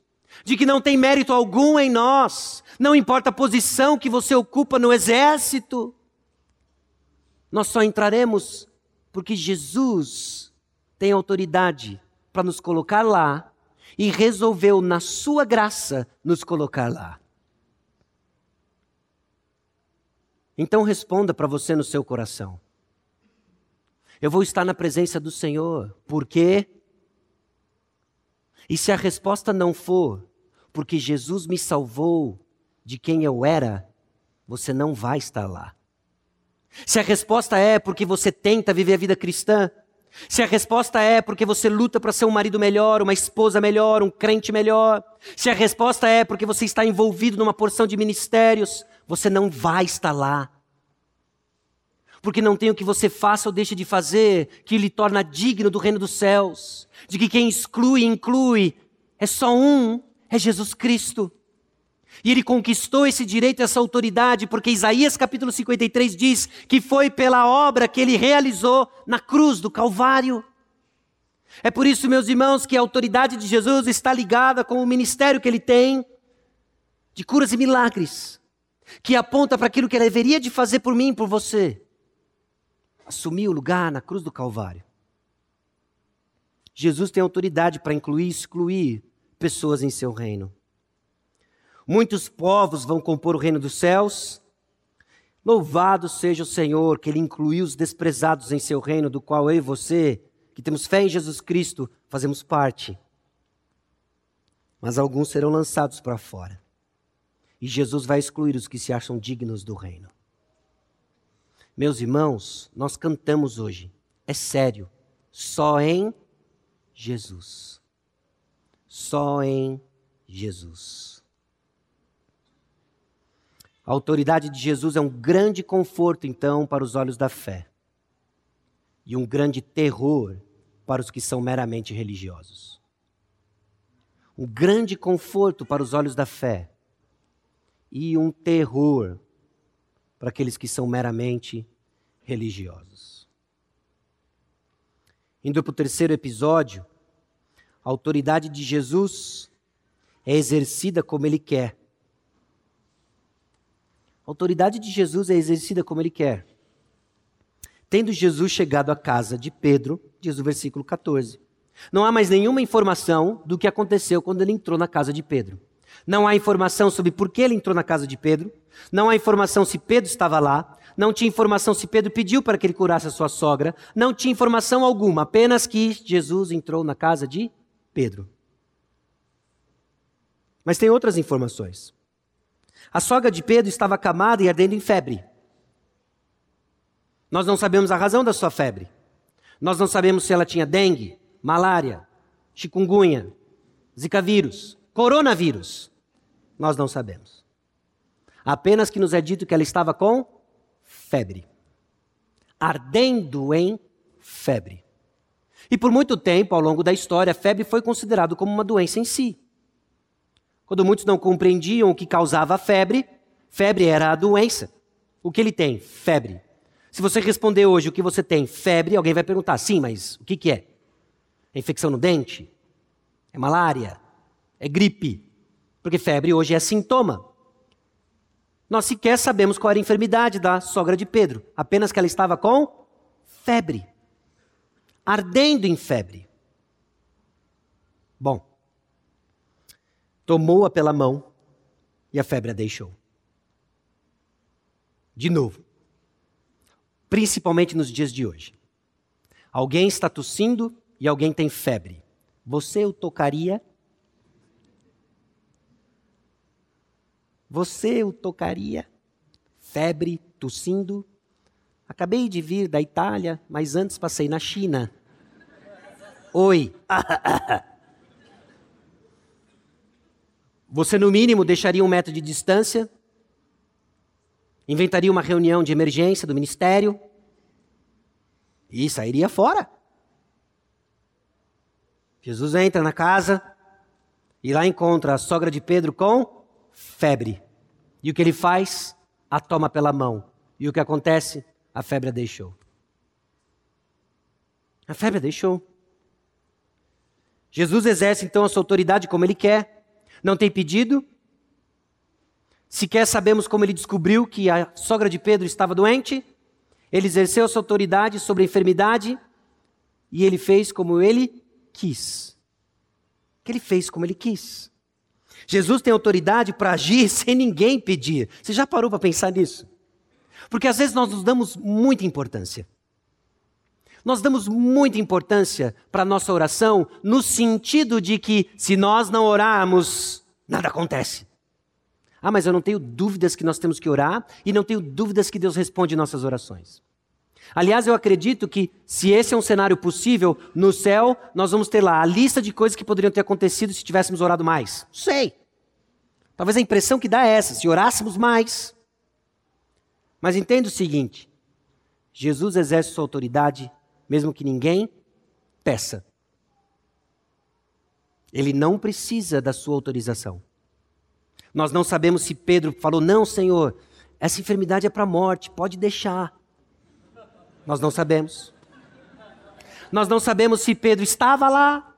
de que não tem mérito algum em nós, não importa a posição que você ocupa no exército. Nós só entraremos porque Jesus tem autoridade para nos colocar lá e resolveu, na sua graça, nos colocar lá. Então responda para você no seu coração. Eu vou estar na presença do Senhor. Por quê? E se a resposta não for porque Jesus me salvou de quem eu era, você não vai estar lá. Se a resposta é porque você tenta viver a vida cristã, se a resposta é porque você luta para ser um marido melhor, uma esposa melhor, um crente melhor, se a resposta é porque você está envolvido numa porção de ministérios, você não vai estar lá. Porque não tem o que você faça ou deixe de fazer que lhe torna digno do reino dos céus. De que quem exclui, inclui, é só um, é Jesus Cristo. E ele conquistou esse direito, essa autoridade, porque Isaías capítulo 53 diz que foi pela obra que ele realizou na cruz do Calvário. É por isso, meus irmãos, que a autoridade de Jesus está ligada com o ministério que ele tem de curas e milagres, que aponta para aquilo que ele deveria de fazer por mim por você. Assumir o lugar na cruz do Calvário. Jesus tem autoridade para incluir e excluir pessoas em seu reino. Muitos povos vão compor o reino dos céus. Louvado seja o Senhor, que Ele incluiu os desprezados em seu reino, do qual eu e você, que temos fé em Jesus Cristo, fazemos parte. Mas alguns serão lançados para fora. E Jesus vai excluir os que se acham dignos do reino. Meus irmãos, nós cantamos hoje. É sério. Só em Jesus. Só em Jesus. A autoridade de Jesus é um grande conforto, então, para os olhos da fé, e um grande terror para os que são meramente religiosos. Um grande conforto para os olhos da fé, e um terror para aqueles que são meramente religiosos. Indo para o terceiro episódio, a autoridade de Jesus é exercida como ele quer a autoridade de Jesus é exercida como ele quer. Tendo Jesus chegado à casa de Pedro, diz o versículo 14, não há mais nenhuma informação do que aconteceu quando ele entrou na casa de Pedro. Não há informação sobre por que ele entrou na casa de Pedro. Não há informação se Pedro estava lá. Não tinha informação se Pedro pediu para que ele curasse a sua sogra. Não tinha informação alguma, apenas que Jesus entrou na casa de Pedro. Mas tem outras informações. A sogra de Pedro estava acamada e ardendo em febre. Nós não sabemos a razão da sua febre. Nós não sabemos se ela tinha dengue, malária, chikungunya, zika vírus, coronavírus. Nós não sabemos. Apenas que nos é dito que ela estava com febre. Ardendo em febre. E por muito tempo, ao longo da história, a febre foi considerada como uma doença em si. Quando muitos não compreendiam o que causava febre, febre era a doença. O que ele tem? Febre. Se você responder hoje o que você tem, febre, alguém vai perguntar: sim, mas o que, que é? É infecção no dente? É malária? É gripe? Porque febre hoje é sintoma. Nós sequer sabemos qual era a enfermidade da sogra de Pedro, apenas que ela estava com febre, ardendo em febre. Bom, tomou-a pela mão e a febre a deixou. De novo, principalmente nos dias de hoje. Alguém está tossindo e alguém tem febre. Você o tocaria? Você o tocaria? Febre, tossindo. Acabei de vir da Itália, mas antes passei na China. Oi. Você, no mínimo, deixaria um metro de distância, inventaria uma reunião de emergência do ministério e sairia fora. Jesus entra na casa e lá encontra a sogra de Pedro com febre. E o que ele faz? A toma pela mão. E o que acontece? A febre a deixou. A febre a deixou. Jesus exerce então a sua autoridade como ele quer. Não tem pedido. Sequer sabemos como ele descobriu que a sogra de Pedro estava doente. Ele exerceu sua autoridade sobre a enfermidade e ele fez como ele quis. Que ele fez como ele quis. Jesus tem autoridade para agir sem ninguém pedir. Você já parou para pensar nisso? Porque às vezes nós nos damos muita importância. Nós damos muita importância para a nossa oração, no sentido de que, se nós não orarmos, nada acontece. Ah, mas eu não tenho dúvidas que nós temos que orar e não tenho dúvidas que Deus responde nossas orações. Aliás, eu acredito que, se esse é um cenário possível, no céu nós vamos ter lá a lista de coisas que poderiam ter acontecido se tivéssemos orado mais. Sei. Talvez a impressão que dá é essa: se orássemos mais. Mas entenda o seguinte: Jesus exerce sua autoridade mesmo que ninguém peça. Ele não precisa da sua autorização. Nós não sabemos se Pedro falou: Não, Senhor, essa enfermidade é para a morte, pode deixar. Nós não sabemos. Nós não sabemos se Pedro estava lá.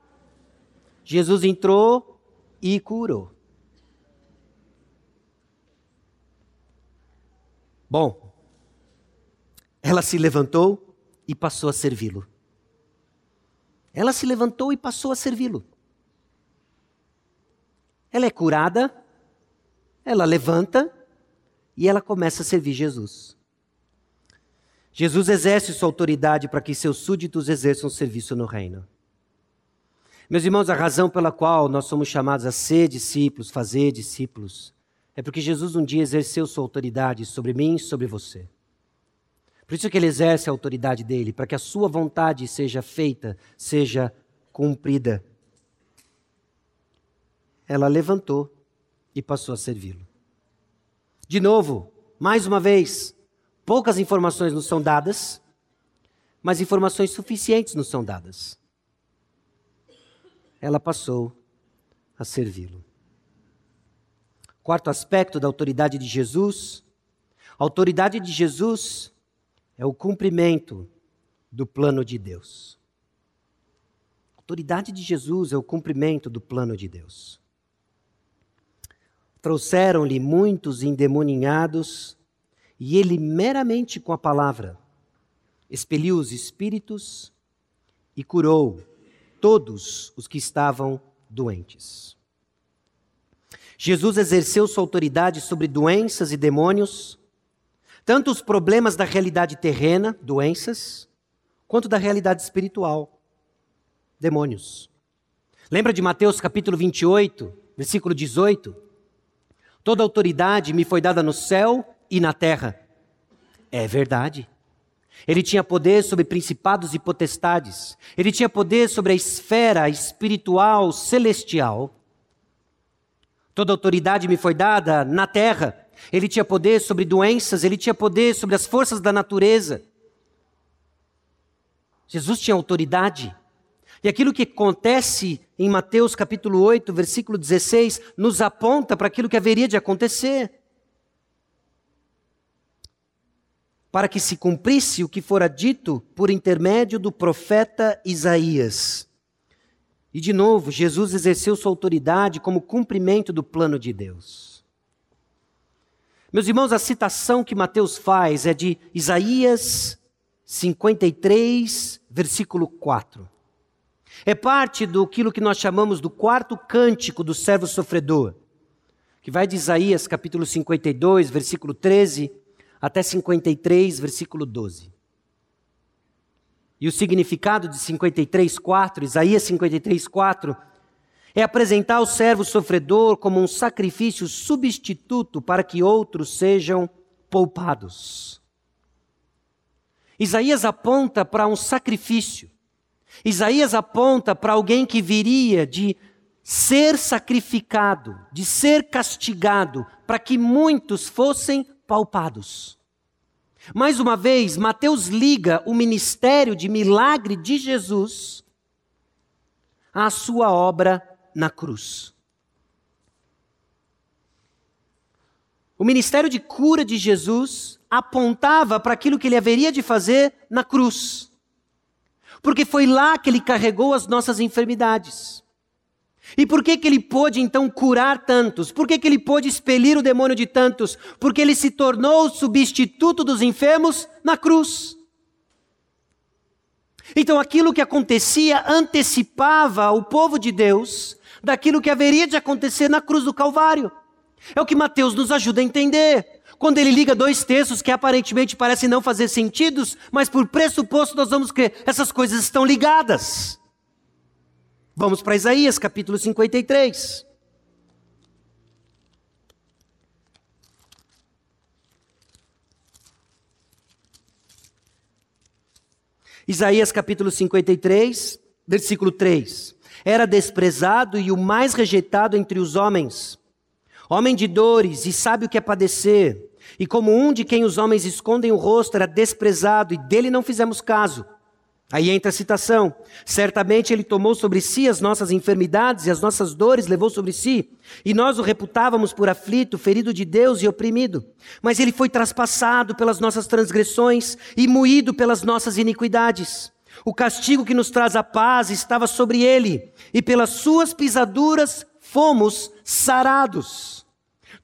Jesus entrou e curou. Bom, ela se levantou e passou a servi-lo. Ela se levantou e passou a servi-lo. Ela é curada, ela levanta e ela começa a servir Jesus. Jesus exerce sua autoridade para que seus súditos exerçam serviço no reino. Meus irmãos, a razão pela qual nós somos chamados a ser discípulos, fazer discípulos, é porque Jesus um dia exerceu sua autoridade sobre mim e sobre você. Por isso que ele exerce a autoridade dele, para que a sua vontade seja feita, seja cumprida. Ela levantou e passou a servi-lo. De novo, mais uma vez, poucas informações nos são dadas, mas informações suficientes nos são dadas. Ela passou a servi-lo. Quarto aspecto da autoridade de Jesus. A autoridade de Jesus é o cumprimento do plano de Deus. A autoridade de Jesus é o cumprimento do plano de Deus. Trouxeram-lhe muitos endemoninhados, e ele, meramente com a palavra, expeliu os espíritos e curou todos os que estavam doentes. Jesus exerceu sua autoridade sobre doenças e demônios tanto os problemas da realidade terrena, doenças, quanto da realidade espiritual, demônios. Lembra de Mateus capítulo 28, versículo 18? Toda autoridade me foi dada no céu e na terra. É verdade. Ele tinha poder sobre principados e potestades. Ele tinha poder sobre a esfera espiritual celestial. Toda autoridade me foi dada na terra ele tinha poder sobre doenças, ele tinha poder sobre as forças da natureza. Jesus tinha autoridade. E aquilo que acontece em Mateus capítulo 8, versículo 16, nos aponta para aquilo que haveria de acontecer. Para que se cumprisse o que fora dito por intermédio do profeta Isaías. E de novo, Jesus exerceu sua autoridade como cumprimento do plano de Deus. Meus irmãos, a citação que Mateus faz é de Isaías 53, versículo 4. É parte do que nós chamamos do quarto cântico do servo sofredor, que vai de Isaías capítulo 52, versículo 13, até 53, versículo 12. E o significado de 53, 4, Isaías 53, 4, é apresentar o servo sofredor como um sacrifício substituto para que outros sejam poupados. Isaías aponta para um sacrifício. Isaías aponta para alguém que viria de ser sacrificado, de ser castigado, para que muitos fossem palpados. Mais uma vez, Mateus liga o ministério de milagre de Jesus à sua obra na cruz. O ministério de cura de Jesus apontava para aquilo que ele haveria de fazer na cruz. Porque foi lá que ele carregou as nossas enfermidades. E por que, que ele pôde então curar tantos? Por que, que ele pôde expelir o demônio de tantos? Porque ele se tornou o substituto dos enfermos na cruz. Então aquilo que acontecia antecipava o povo de Deus daquilo que haveria de acontecer na cruz do Calvário. É o que Mateus nos ajuda a entender. Quando ele liga dois textos que aparentemente parecem não fazer sentidos, mas por pressuposto nós vamos crer, essas coisas estão ligadas. Vamos para Isaías capítulo 53. Isaías capítulo 53, versículo 3. Era desprezado e o mais rejeitado entre os homens, homem de dores e sabe o que é padecer, e como um de quem os homens escondem o rosto, era desprezado e dele não fizemos caso. Aí entra a citação: certamente ele tomou sobre si as nossas enfermidades e as nossas dores levou sobre si, e nós o reputávamos por aflito, ferido de Deus e oprimido. Mas ele foi traspassado pelas nossas transgressões e moído pelas nossas iniquidades. O castigo que nos traz a paz estava sobre ele, e pelas suas pisaduras fomos sarados.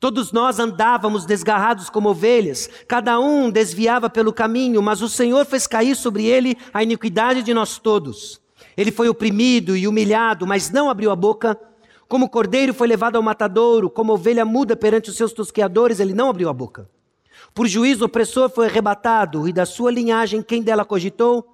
Todos nós andávamos desgarrados como ovelhas, cada um desviava pelo caminho, mas o Senhor fez cair sobre ele a iniquidade de nós todos. Ele foi oprimido e humilhado, mas não abriu a boca. Como cordeiro foi levado ao matadouro, como ovelha muda perante os seus tosqueadores, ele não abriu a boca. Por juízo opressor foi arrebatado, e da sua linhagem quem dela cogitou?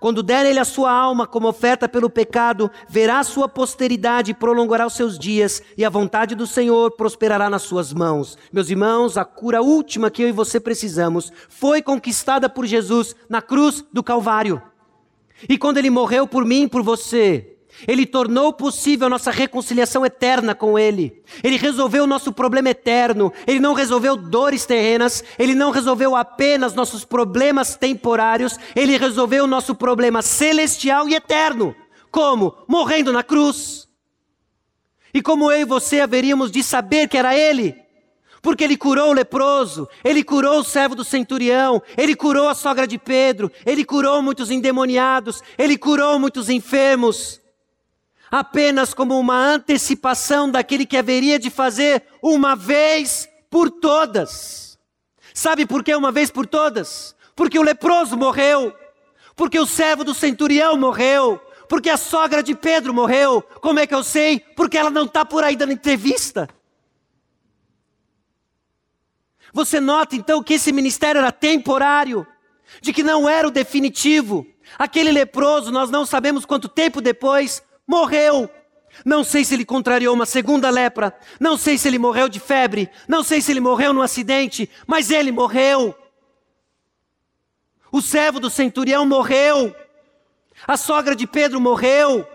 Quando der ele a sua alma como oferta pelo pecado, verá a sua posteridade e prolongará os seus dias, e a vontade do Senhor prosperará nas suas mãos. Meus irmãos, a cura última que eu e você precisamos foi conquistada por Jesus na cruz do Calvário. E quando ele morreu por mim e por você, ele tornou possível nossa reconciliação eterna com Ele. Ele resolveu o nosso problema eterno. Ele não resolveu dores terrenas. Ele não resolveu apenas nossos problemas temporários. Ele resolveu o nosso problema celestial e eterno. Como? Morrendo na cruz. E como eu e você haveríamos de saber que era Ele? porque ele curou o leproso, ele curou o servo do centurião, ele curou a sogra de Pedro, ele curou muitos endemoniados, ele curou muitos enfermos. Apenas como uma antecipação daquele que haveria de fazer uma vez por todas. Sabe por que uma vez por todas? Porque o leproso morreu, porque o servo do centurião morreu, porque a sogra de Pedro morreu. Como é que eu sei? Porque ela não está por aí dando entrevista. Você nota então que esse ministério era temporário, de que não era o definitivo. Aquele leproso, nós não sabemos quanto tempo depois, morreu. Não sei se ele contrariou uma segunda lepra, não sei se ele morreu de febre, não sei se ele morreu num acidente, mas ele morreu. O servo do centurião morreu. A sogra de Pedro morreu.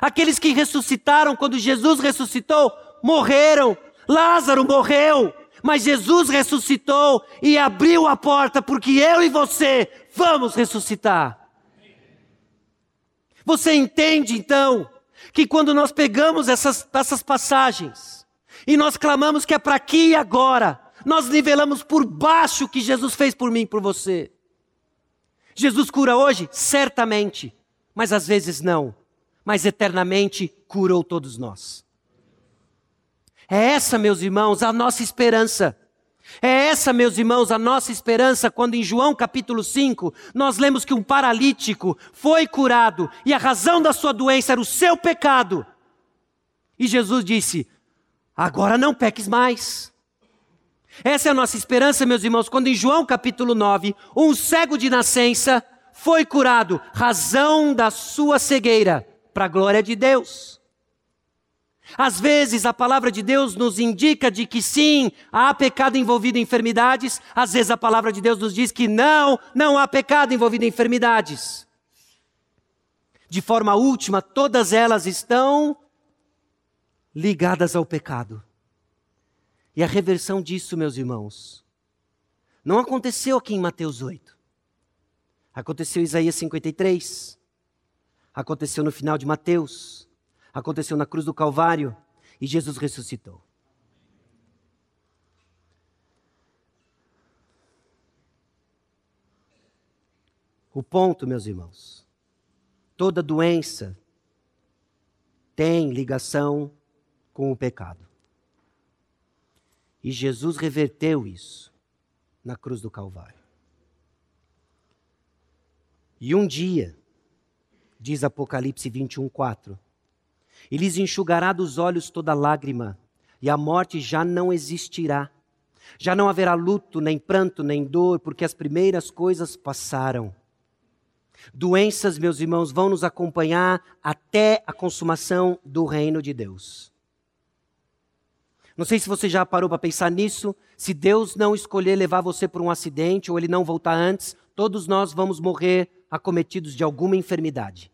Aqueles que ressuscitaram quando Jesus ressuscitou morreram. Lázaro morreu. Mas Jesus ressuscitou e abriu a porta, porque eu e você vamos ressuscitar. Você entende então que quando nós pegamos essas, essas passagens e nós clamamos que é para aqui e agora, nós nivelamos por baixo o que Jesus fez por mim e por você. Jesus cura hoje? Certamente, mas às vezes não. Mas eternamente curou todos nós. É essa, meus irmãos, a nossa esperança. É essa, meus irmãos, a nossa esperança quando em João capítulo 5 nós lemos que um paralítico foi curado e a razão da sua doença era o seu pecado. E Jesus disse: Agora não peques mais. Essa é a nossa esperança, meus irmãos, quando em João capítulo 9, um cego de nascença foi curado, razão da sua cegueira, para a glória de Deus. Às vezes a palavra de Deus nos indica de que sim, há pecado envolvido em enfermidades, às vezes a palavra de Deus nos diz que não, não há pecado envolvido em enfermidades. De forma última, todas elas estão ligadas ao pecado. E a reversão disso, meus irmãos, não aconteceu aqui em Mateus 8. Aconteceu em Isaías 53. Aconteceu no final de Mateus. Aconteceu na cruz do Calvário. E Jesus ressuscitou. O ponto, meus irmãos, toda doença tem ligação com o pecado. E Jesus reverteu isso na cruz do Calvário. E um dia, diz Apocalipse 21, 4, e lhes enxugará dos olhos toda lágrima, e a morte já não existirá. Já não haverá luto, nem pranto, nem dor, porque as primeiras coisas passaram. Doenças, meus irmãos, vão nos acompanhar até a consumação do reino de Deus. Não sei se você já parou para pensar nisso. Se Deus não escolher levar você por um acidente ou ele não voltar antes, todos nós vamos morrer acometidos de alguma enfermidade.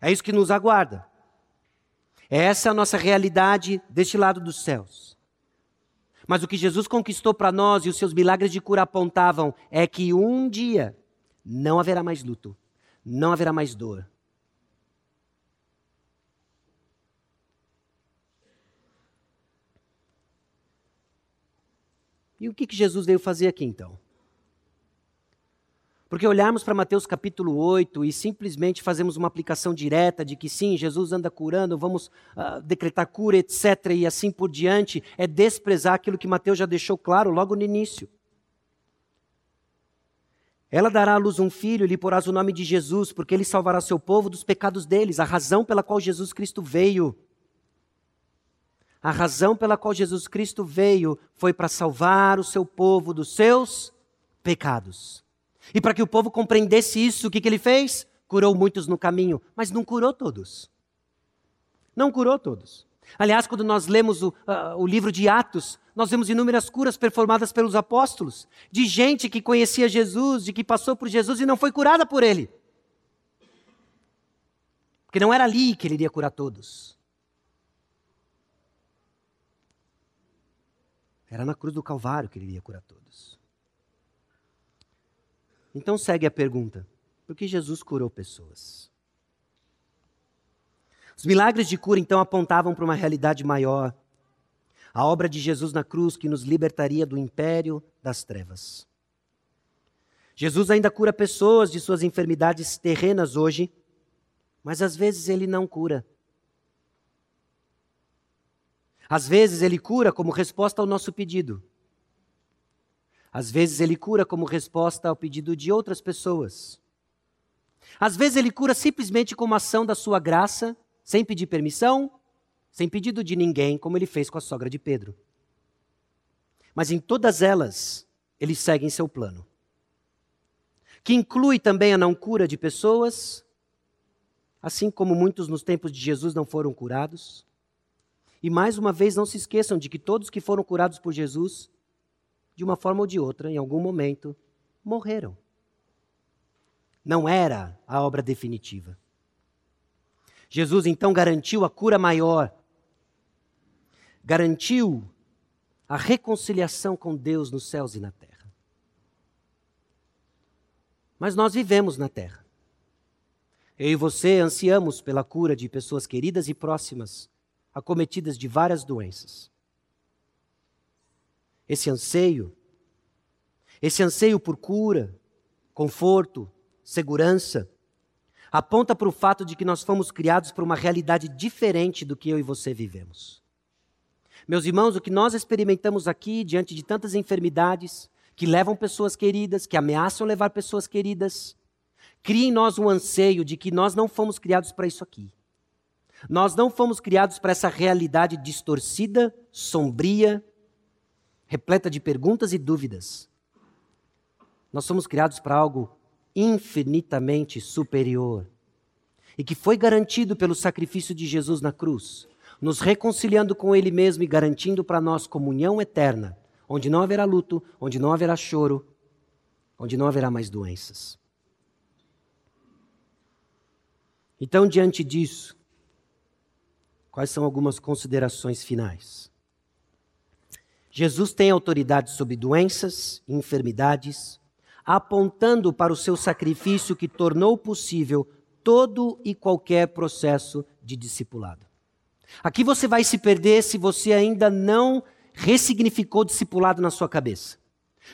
É isso que nos aguarda. Essa é a nossa realidade deste lado dos céus. Mas o que Jesus conquistou para nós e os seus milagres de cura apontavam é que um dia não haverá mais luto, não haverá mais dor, E o que, que Jesus veio fazer aqui então? Porque olharmos para Mateus capítulo 8 e simplesmente fazemos uma aplicação direta de que sim, Jesus anda curando, vamos uh, decretar cura, etc., e assim por diante, é desprezar aquilo que Mateus já deixou claro logo no início. Ela dará à luz um filho lhe porás o nome de Jesus, porque ele salvará seu povo dos pecados deles, a razão pela qual Jesus Cristo veio. A razão pela qual Jesus Cristo veio foi para salvar o seu povo dos seus pecados. E para que o povo compreendesse isso, o que, que ele fez? Curou muitos no caminho, mas não curou todos. Não curou todos. Aliás, quando nós lemos o, uh, o livro de Atos, nós vemos inúmeras curas performadas pelos apóstolos, de gente que conhecia Jesus, de que passou por Jesus e não foi curada por ele. Porque não era ali que ele iria curar todos. Era na cruz do Calvário que ele iria curar todos. Então segue a pergunta: por que Jesus curou pessoas? Os milagres de cura então apontavam para uma realidade maior. A obra de Jesus na cruz que nos libertaria do império das trevas. Jesus ainda cura pessoas de suas enfermidades terrenas hoje, mas às vezes ele não cura. Às vezes ele cura como resposta ao nosso pedido. Às vezes ele cura como resposta ao pedido de outras pessoas. Às vezes ele cura simplesmente como ação da sua graça, sem pedir permissão, sem pedido de ninguém, como ele fez com a sogra de Pedro. Mas em todas elas, ele segue em seu plano. Que inclui também a não cura de pessoas, assim como muitos nos tempos de Jesus não foram curados. E mais uma vez, não se esqueçam de que todos que foram curados por Jesus, de uma forma ou de outra, em algum momento, morreram. Não era a obra definitiva. Jesus então garantiu a cura maior, garantiu a reconciliação com Deus nos céus e na terra. Mas nós vivemos na terra. Eu e você ansiamos pela cura de pessoas queridas e próximas acometidas de várias doenças. Esse anseio, esse anseio por cura, conforto, segurança, aponta para o fato de que nós fomos criados para uma realidade diferente do que eu e você vivemos. Meus irmãos, o que nós experimentamos aqui diante de tantas enfermidades que levam pessoas queridas, que ameaçam levar pessoas queridas, cria em nós um anseio de que nós não fomos criados para isso aqui. Nós não fomos criados para essa realidade distorcida, sombria, repleta de perguntas e dúvidas. Nós somos criados para algo infinitamente superior e que foi garantido pelo sacrifício de Jesus na cruz, nos reconciliando com Ele mesmo e garantindo para nós comunhão eterna, onde não haverá luto, onde não haverá choro, onde não haverá mais doenças. Então, diante disso, quais são algumas considerações finais? Jesus tem autoridade sobre doenças e enfermidades, apontando para o seu sacrifício que tornou possível todo e qualquer processo de discipulado. Aqui você vai se perder se você ainda não ressignificou discipulado na sua cabeça.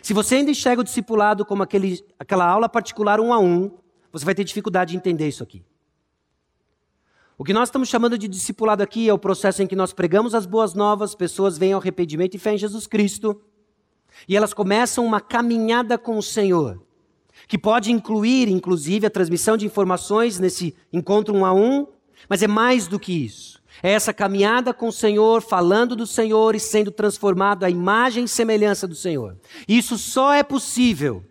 Se você ainda enxerga o discipulado como aquele, aquela aula particular um a um, você vai ter dificuldade de entender isso aqui. O que nós estamos chamando de discipulado aqui é o processo em que nós pregamos as boas novas, pessoas vêm ao arrependimento e fé em Jesus Cristo, e elas começam uma caminhada com o Senhor, que pode incluir, inclusive, a transmissão de informações nesse encontro um a um, mas é mais do que isso. É essa caminhada com o Senhor, falando do Senhor e sendo transformado à imagem e semelhança do Senhor. Isso só é possível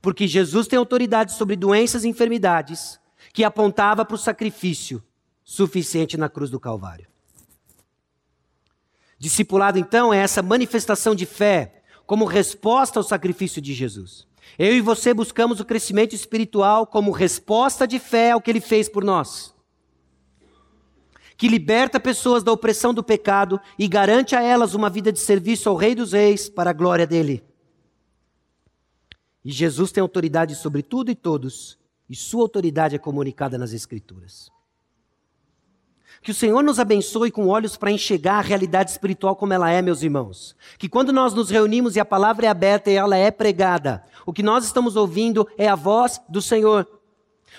porque Jesus tem autoridade sobre doenças e enfermidades que apontava para o sacrifício suficiente na cruz do Calvário. Discipulado, então, é essa manifestação de fé como resposta ao sacrifício de Jesus. Eu e você buscamos o crescimento espiritual como resposta de fé ao que ele fez por nós. Que liberta pessoas da opressão do pecado e garante a elas uma vida de serviço ao Rei dos Reis para a glória dele. E Jesus tem autoridade sobre tudo e todos, e sua autoridade é comunicada nas Escrituras. Que o Senhor nos abençoe com olhos para enxergar a realidade espiritual como ela é, meus irmãos. Que quando nós nos reunimos e a palavra é aberta e ela é pregada, o que nós estamos ouvindo é a voz do Senhor.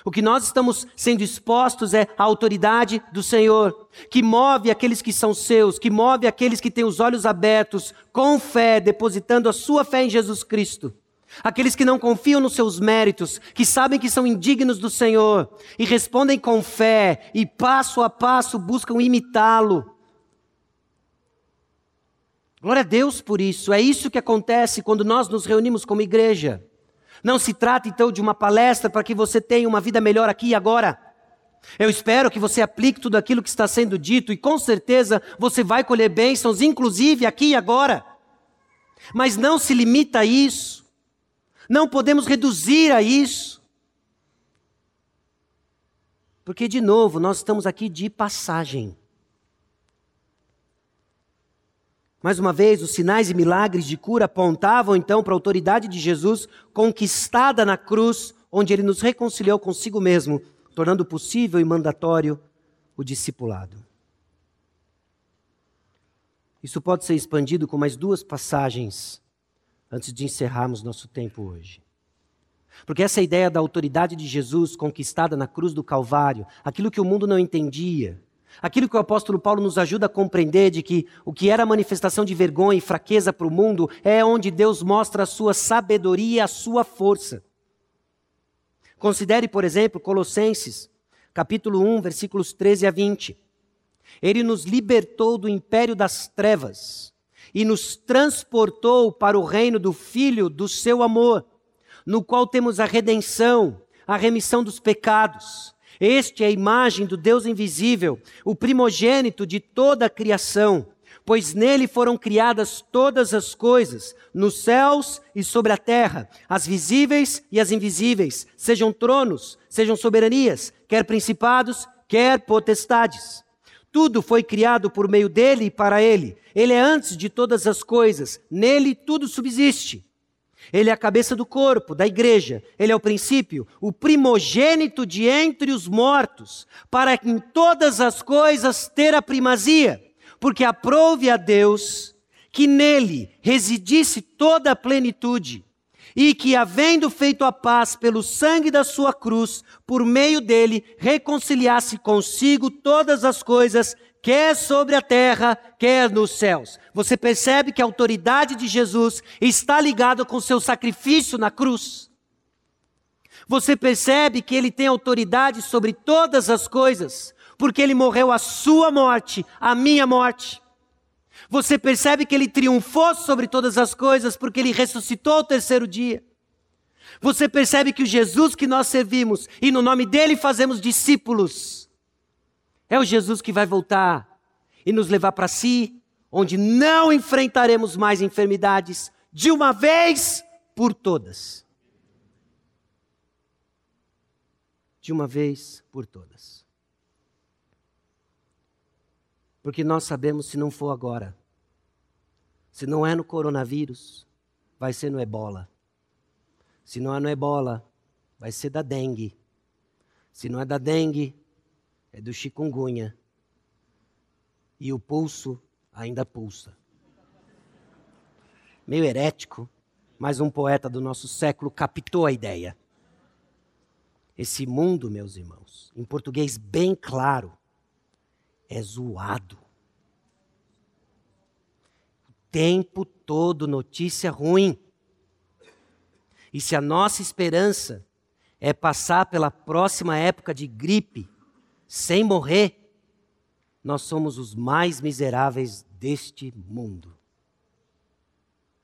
O que nós estamos sendo expostos é a autoridade do Senhor, que move aqueles que são seus, que move aqueles que têm os olhos abertos, com fé, depositando a sua fé em Jesus Cristo. Aqueles que não confiam nos seus méritos, que sabem que são indignos do Senhor e respondem com fé e passo a passo buscam imitá-lo. Glória a Deus por isso. É isso que acontece quando nós nos reunimos como igreja. Não se trata então de uma palestra para que você tenha uma vida melhor aqui e agora. Eu espero que você aplique tudo aquilo que está sendo dito e com certeza você vai colher bênçãos, inclusive aqui e agora. Mas não se limita a isso. Não podemos reduzir a isso. Porque, de novo, nós estamos aqui de passagem. Mais uma vez, os sinais e milagres de cura apontavam então para a autoridade de Jesus conquistada na cruz, onde ele nos reconciliou consigo mesmo, tornando possível e mandatório o discipulado. Isso pode ser expandido com mais duas passagens antes de encerrarmos nosso tempo hoje. Porque essa ideia da autoridade de Jesus conquistada na cruz do Calvário, aquilo que o mundo não entendia, aquilo que o apóstolo Paulo nos ajuda a compreender de que o que era manifestação de vergonha e fraqueza para o mundo é onde Deus mostra a sua sabedoria e a sua força. Considere, por exemplo, Colossenses, capítulo 1, versículos 13 a 20. Ele nos libertou do império das trevas e nos transportou para o reino do Filho do seu amor, no qual temos a redenção, a remissão dos pecados. Este é a imagem do Deus invisível, o primogênito de toda a criação, pois nele foram criadas todas as coisas, nos céus e sobre a terra, as visíveis e as invisíveis, sejam tronos, sejam soberanias, quer principados, quer potestades. Tudo foi criado por meio dele e para ele. Ele é antes de todas as coisas. Nele tudo subsiste. Ele é a cabeça do corpo, da igreja. Ele é o princípio, o primogênito de entre os mortos, para em todas as coisas ter a primazia. Porque aprove a Deus que nele residisse toda a plenitude e que, havendo feito a paz pelo sangue da sua cruz, por meio dele reconciliasse consigo todas as coisas, quer sobre a terra, quer nos céus. Você percebe que a autoridade de Jesus está ligada com seu sacrifício na cruz. Você percebe que ele tem autoridade sobre todas as coisas, porque ele morreu a sua morte, a minha morte. Você percebe que ele triunfou sobre todas as coisas porque ele ressuscitou ao terceiro dia. Você percebe que o Jesus que nós servimos e no nome dele fazemos discípulos é o Jesus que vai voltar e nos levar para si, onde não enfrentaremos mais enfermidades de uma vez por todas. De uma vez por todas. Porque nós sabemos se não for agora, se não é no coronavírus, vai ser no ebola. Se não é no ebola, vai ser da dengue. Se não é da dengue, é do chikungunya. E o pulso ainda pulsa. Meio herético, mas um poeta do nosso século captou a ideia. Esse mundo, meus irmãos, em português bem claro, é zoado. Tempo todo notícia ruim. E se a nossa esperança é passar pela próxima época de gripe sem morrer, nós somos os mais miseráveis deste mundo.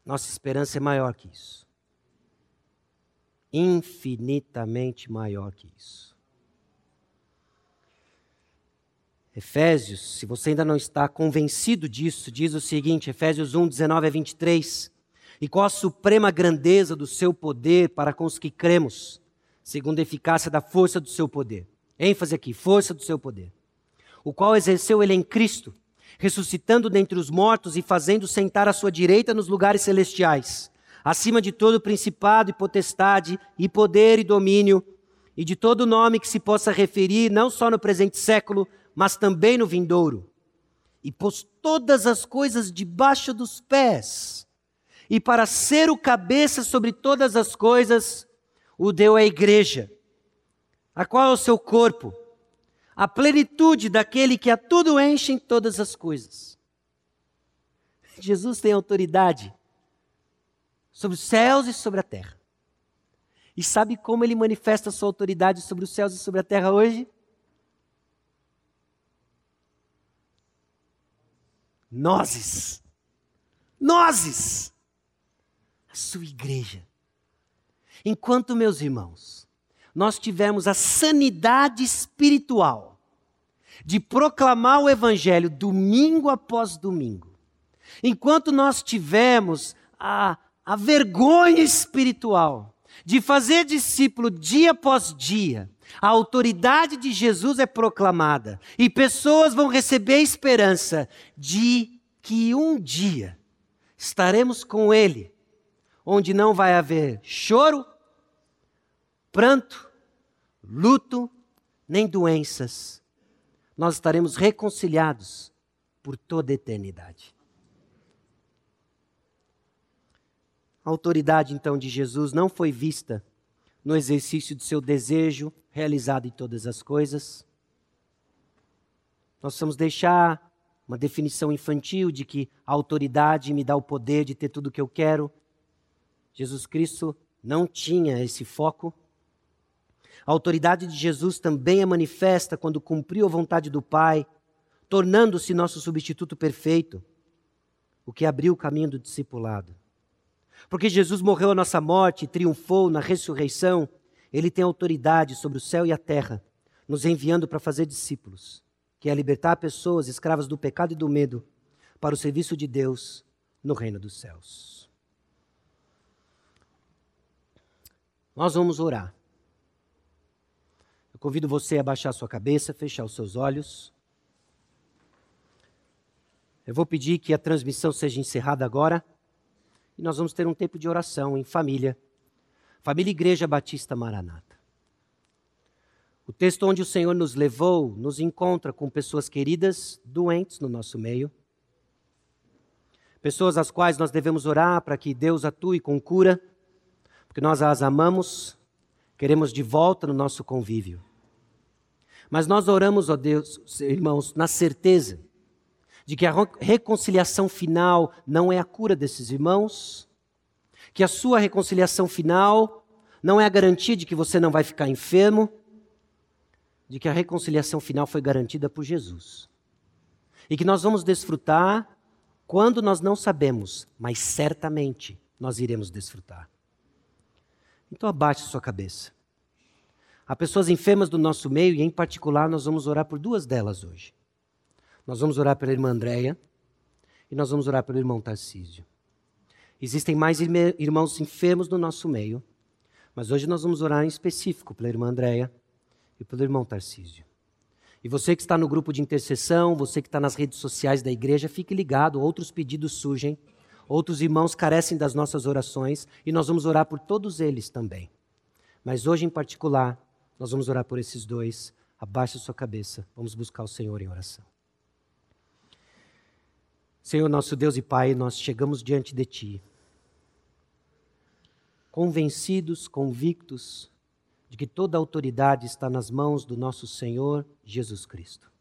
Nossa esperança é maior que isso. Infinitamente maior que isso. Efésios, se você ainda não está convencido disso, diz o seguinte: Efésios 1, 19 a 23 e qual a suprema grandeza do seu poder para com os que cremos, segundo a eficácia da força do seu poder. ênfase aqui, força do seu poder. O qual exerceu ele em Cristo, ressuscitando dentre os mortos e fazendo sentar à sua direita nos lugares celestiais, acima de todo principado e potestade, e poder e domínio, e de todo nome que se possa referir, não só no presente século, mas também no vindouro. E pôs todas as coisas debaixo dos pés e para ser o cabeça sobre todas as coisas, o deu à igreja, a qual é o seu corpo, a plenitude daquele que a tudo enche em todas as coisas. Jesus tem autoridade sobre os céus e sobre a terra. E sabe como ele manifesta a sua autoridade sobre os céus e sobre a terra hoje? Nozes. Nozes a sua igreja. Enquanto, meus irmãos, nós tivemos a sanidade espiritual de proclamar o Evangelho domingo após domingo, enquanto nós tivemos a, a vergonha espiritual de fazer discípulo dia após dia, a autoridade de Jesus é proclamada e pessoas vão receber esperança de que um dia estaremos com Ele onde não vai haver choro, pranto, luto, nem doenças. Nós estaremos reconciliados por toda a eternidade. A autoridade então de Jesus não foi vista no exercício de seu desejo realizado em todas as coisas. Nós vamos deixar uma definição infantil de que a autoridade me dá o poder de ter tudo o que eu quero. Jesus Cristo não tinha esse foco. A autoridade de Jesus também é manifesta quando cumpriu a vontade do Pai, tornando-se nosso substituto perfeito, o que abriu o caminho do discipulado. Porque Jesus morreu a nossa morte e triunfou na ressurreição, ele tem autoridade sobre o céu e a terra, nos enviando para fazer discípulos, que é libertar pessoas escravas do pecado e do medo para o serviço de Deus no reino dos céus. Nós vamos orar. Eu convido você a baixar sua cabeça, fechar os seus olhos. Eu vou pedir que a transmissão seja encerrada agora e nós vamos ter um tempo de oração em família. Família Igreja Batista Maranata. O texto onde o Senhor nos levou nos encontra com pessoas queridas, doentes no nosso meio. Pessoas às quais nós devemos orar para que Deus atue com cura porque nós as amamos, queremos de volta no nosso convívio. Mas nós oramos, ó Deus, irmãos, na certeza de que a reconciliação final não é a cura desses irmãos, que a sua reconciliação final não é a garantia de que você não vai ficar enfermo, de que a reconciliação final foi garantida por Jesus. E que nós vamos desfrutar quando nós não sabemos, mas certamente nós iremos desfrutar. Então abaixe sua cabeça. Há pessoas enfermas do nosso meio e, em particular, nós vamos orar por duas delas hoje. Nós vamos orar pela irmã Andréia e nós vamos orar pelo irmão Tarcísio. Existem mais irmãos enfermos no nosso meio, mas hoje nós vamos orar em específico pela irmã Andréia e pelo irmão Tarcísio. E você que está no grupo de intercessão, você que está nas redes sociais da igreja, fique ligado, outros pedidos surgem, outros irmãos carecem das nossas orações e nós vamos orar por todos eles também. Mas hoje em particular, nós vamos orar por esses dois. Abaixe sua cabeça, vamos buscar o Senhor em oração. Senhor, nosso Deus e Pai, nós chegamos diante de Ti, convencidos, convictos de que toda a autoridade está nas mãos do nosso Senhor Jesus Cristo.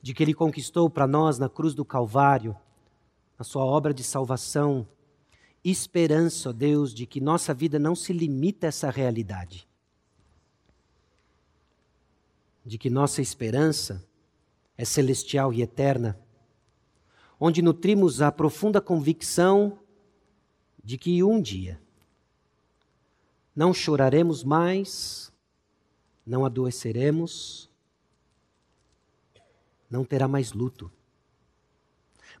De que Ele conquistou para nós na cruz do Calvário, na Sua obra de salvação, esperança, ó Deus, de que nossa vida não se limita a essa realidade. De que nossa esperança é celestial e eterna, onde nutrimos a profunda convicção de que um dia não choraremos mais, não adoeceremos, não terá mais luto.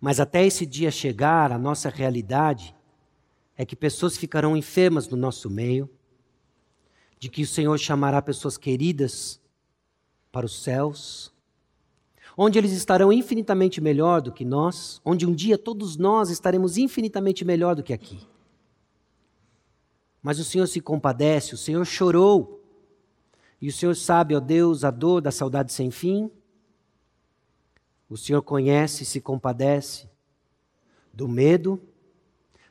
Mas até esse dia chegar, a nossa realidade é que pessoas ficarão enfermas no nosso meio, de que o Senhor chamará pessoas queridas para os céus, onde eles estarão infinitamente melhor do que nós, onde um dia todos nós estaremos infinitamente melhor do que aqui. Mas o Senhor se compadece, o Senhor chorou. E o Senhor sabe, ó Deus, a dor da saudade sem fim. O Senhor conhece e se compadece do medo,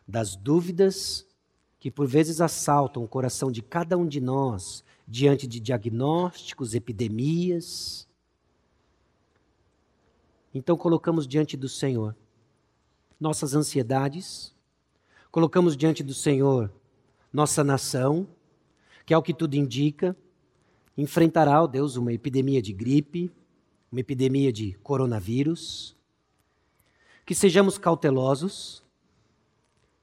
das dúvidas que por vezes assaltam o coração de cada um de nós diante de diagnósticos, epidemias. Então colocamos diante do Senhor nossas ansiedades, colocamos diante do Senhor nossa nação, que é o que tudo indica, enfrentará, ó Deus, uma epidemia de gripe, uma epidemia de coronavírus. Que sejamos cautelosos,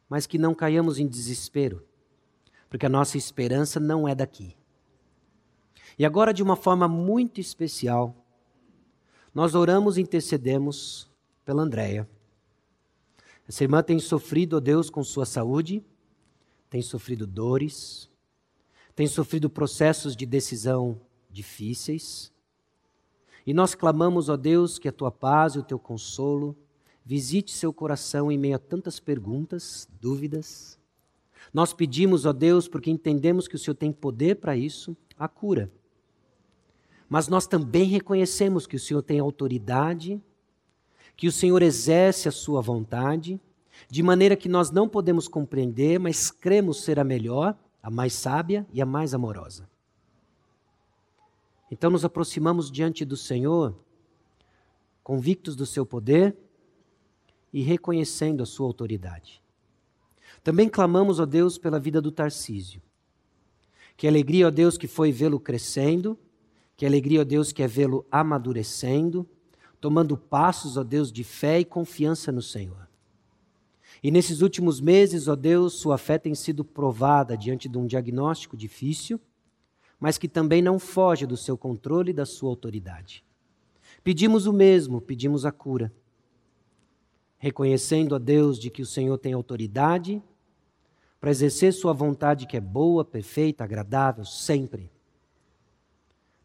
mas que não caiamos em desespero, porque a nossa esperança não é daqui. E agora, de uma forma muito especial, nós oramos e intercedemos pela Andréia. Essa irmã tem sofrido, ó Deus, com sua saúde, tem sofrido dores, tem sofrido processos de decisão difíceis. E nós clamamos, ó Deus, que a tua paz e o teu consolo visite seu coração em meio a tantas perguntas, dúvidas. Nós pedimos, ó Deus, porque entendemos que o Senhor tem poder para isso, a cura. Mas nós também reconhecemos que o Senhor tem autoridade, que o Senhor exerce a sua vontade de maneira que nós não podemos compreender, mas cremos ser a melhor, a mais sábia e a mais amorosa. Então nos aproximamos diante do Senhor, convictos do seu poder e reconhecendo a sua autoridade. Também clamamos, ó Deus, pela vida do Tarcísio. Que alegria, ó Deus, que foi vê-lo crescendo, que alegria, ó Deus, que é vê-lo amadurecendo, tomando passos, ó Deus, de fé e confiança no Senhor. E nesses últimos meses, ó Deus, sua fé tem sido provada diante de um diagnóstico difícil, mas que também não foge do seu controle e da sua autoridade. Pedimos o mesmo, pedimos a cura. Reconhecendo a Deus de que o Senhor tem autoridade para exercer sua vontade que é boa, perfeita, agradável, sempre.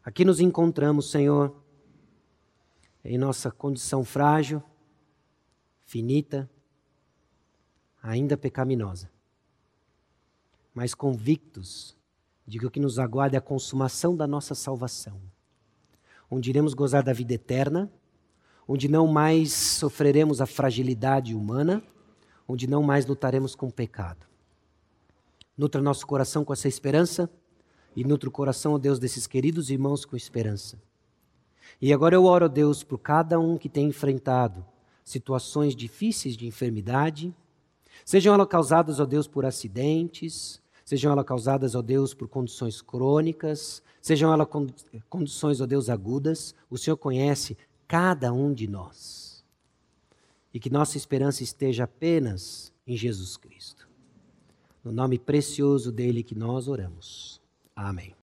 Aqui nos encontramos, Senhor, em nossa condição frágil, finita, ainda pecaminosa, mas convictos de que o que nos aguarda é a consumação da nossa salvação, onde iremos gozar da vida eterna, onde não mais sofreremos a fragilidade humana, onde não mais lutaremos com o pecado. Nutra nosso coração com essa esperança e nutra o coração, ó Deus, desses queridos irmãos com esperança. E agora eu oro, ó Deus, por cada um que tem enfrentado situações difíceis de enfermidade, Sejam elas causadas, ó Deus, por acidentes, sejam elas causadas, ó Deus, por condições crônicas, sejam elas condições, ó Deus, agudas, o Senhor conhece cada um de nós. E que nossa esperança esteja apenas em Jesus Cristo. No nome precioso dele que nós oramos. Amém.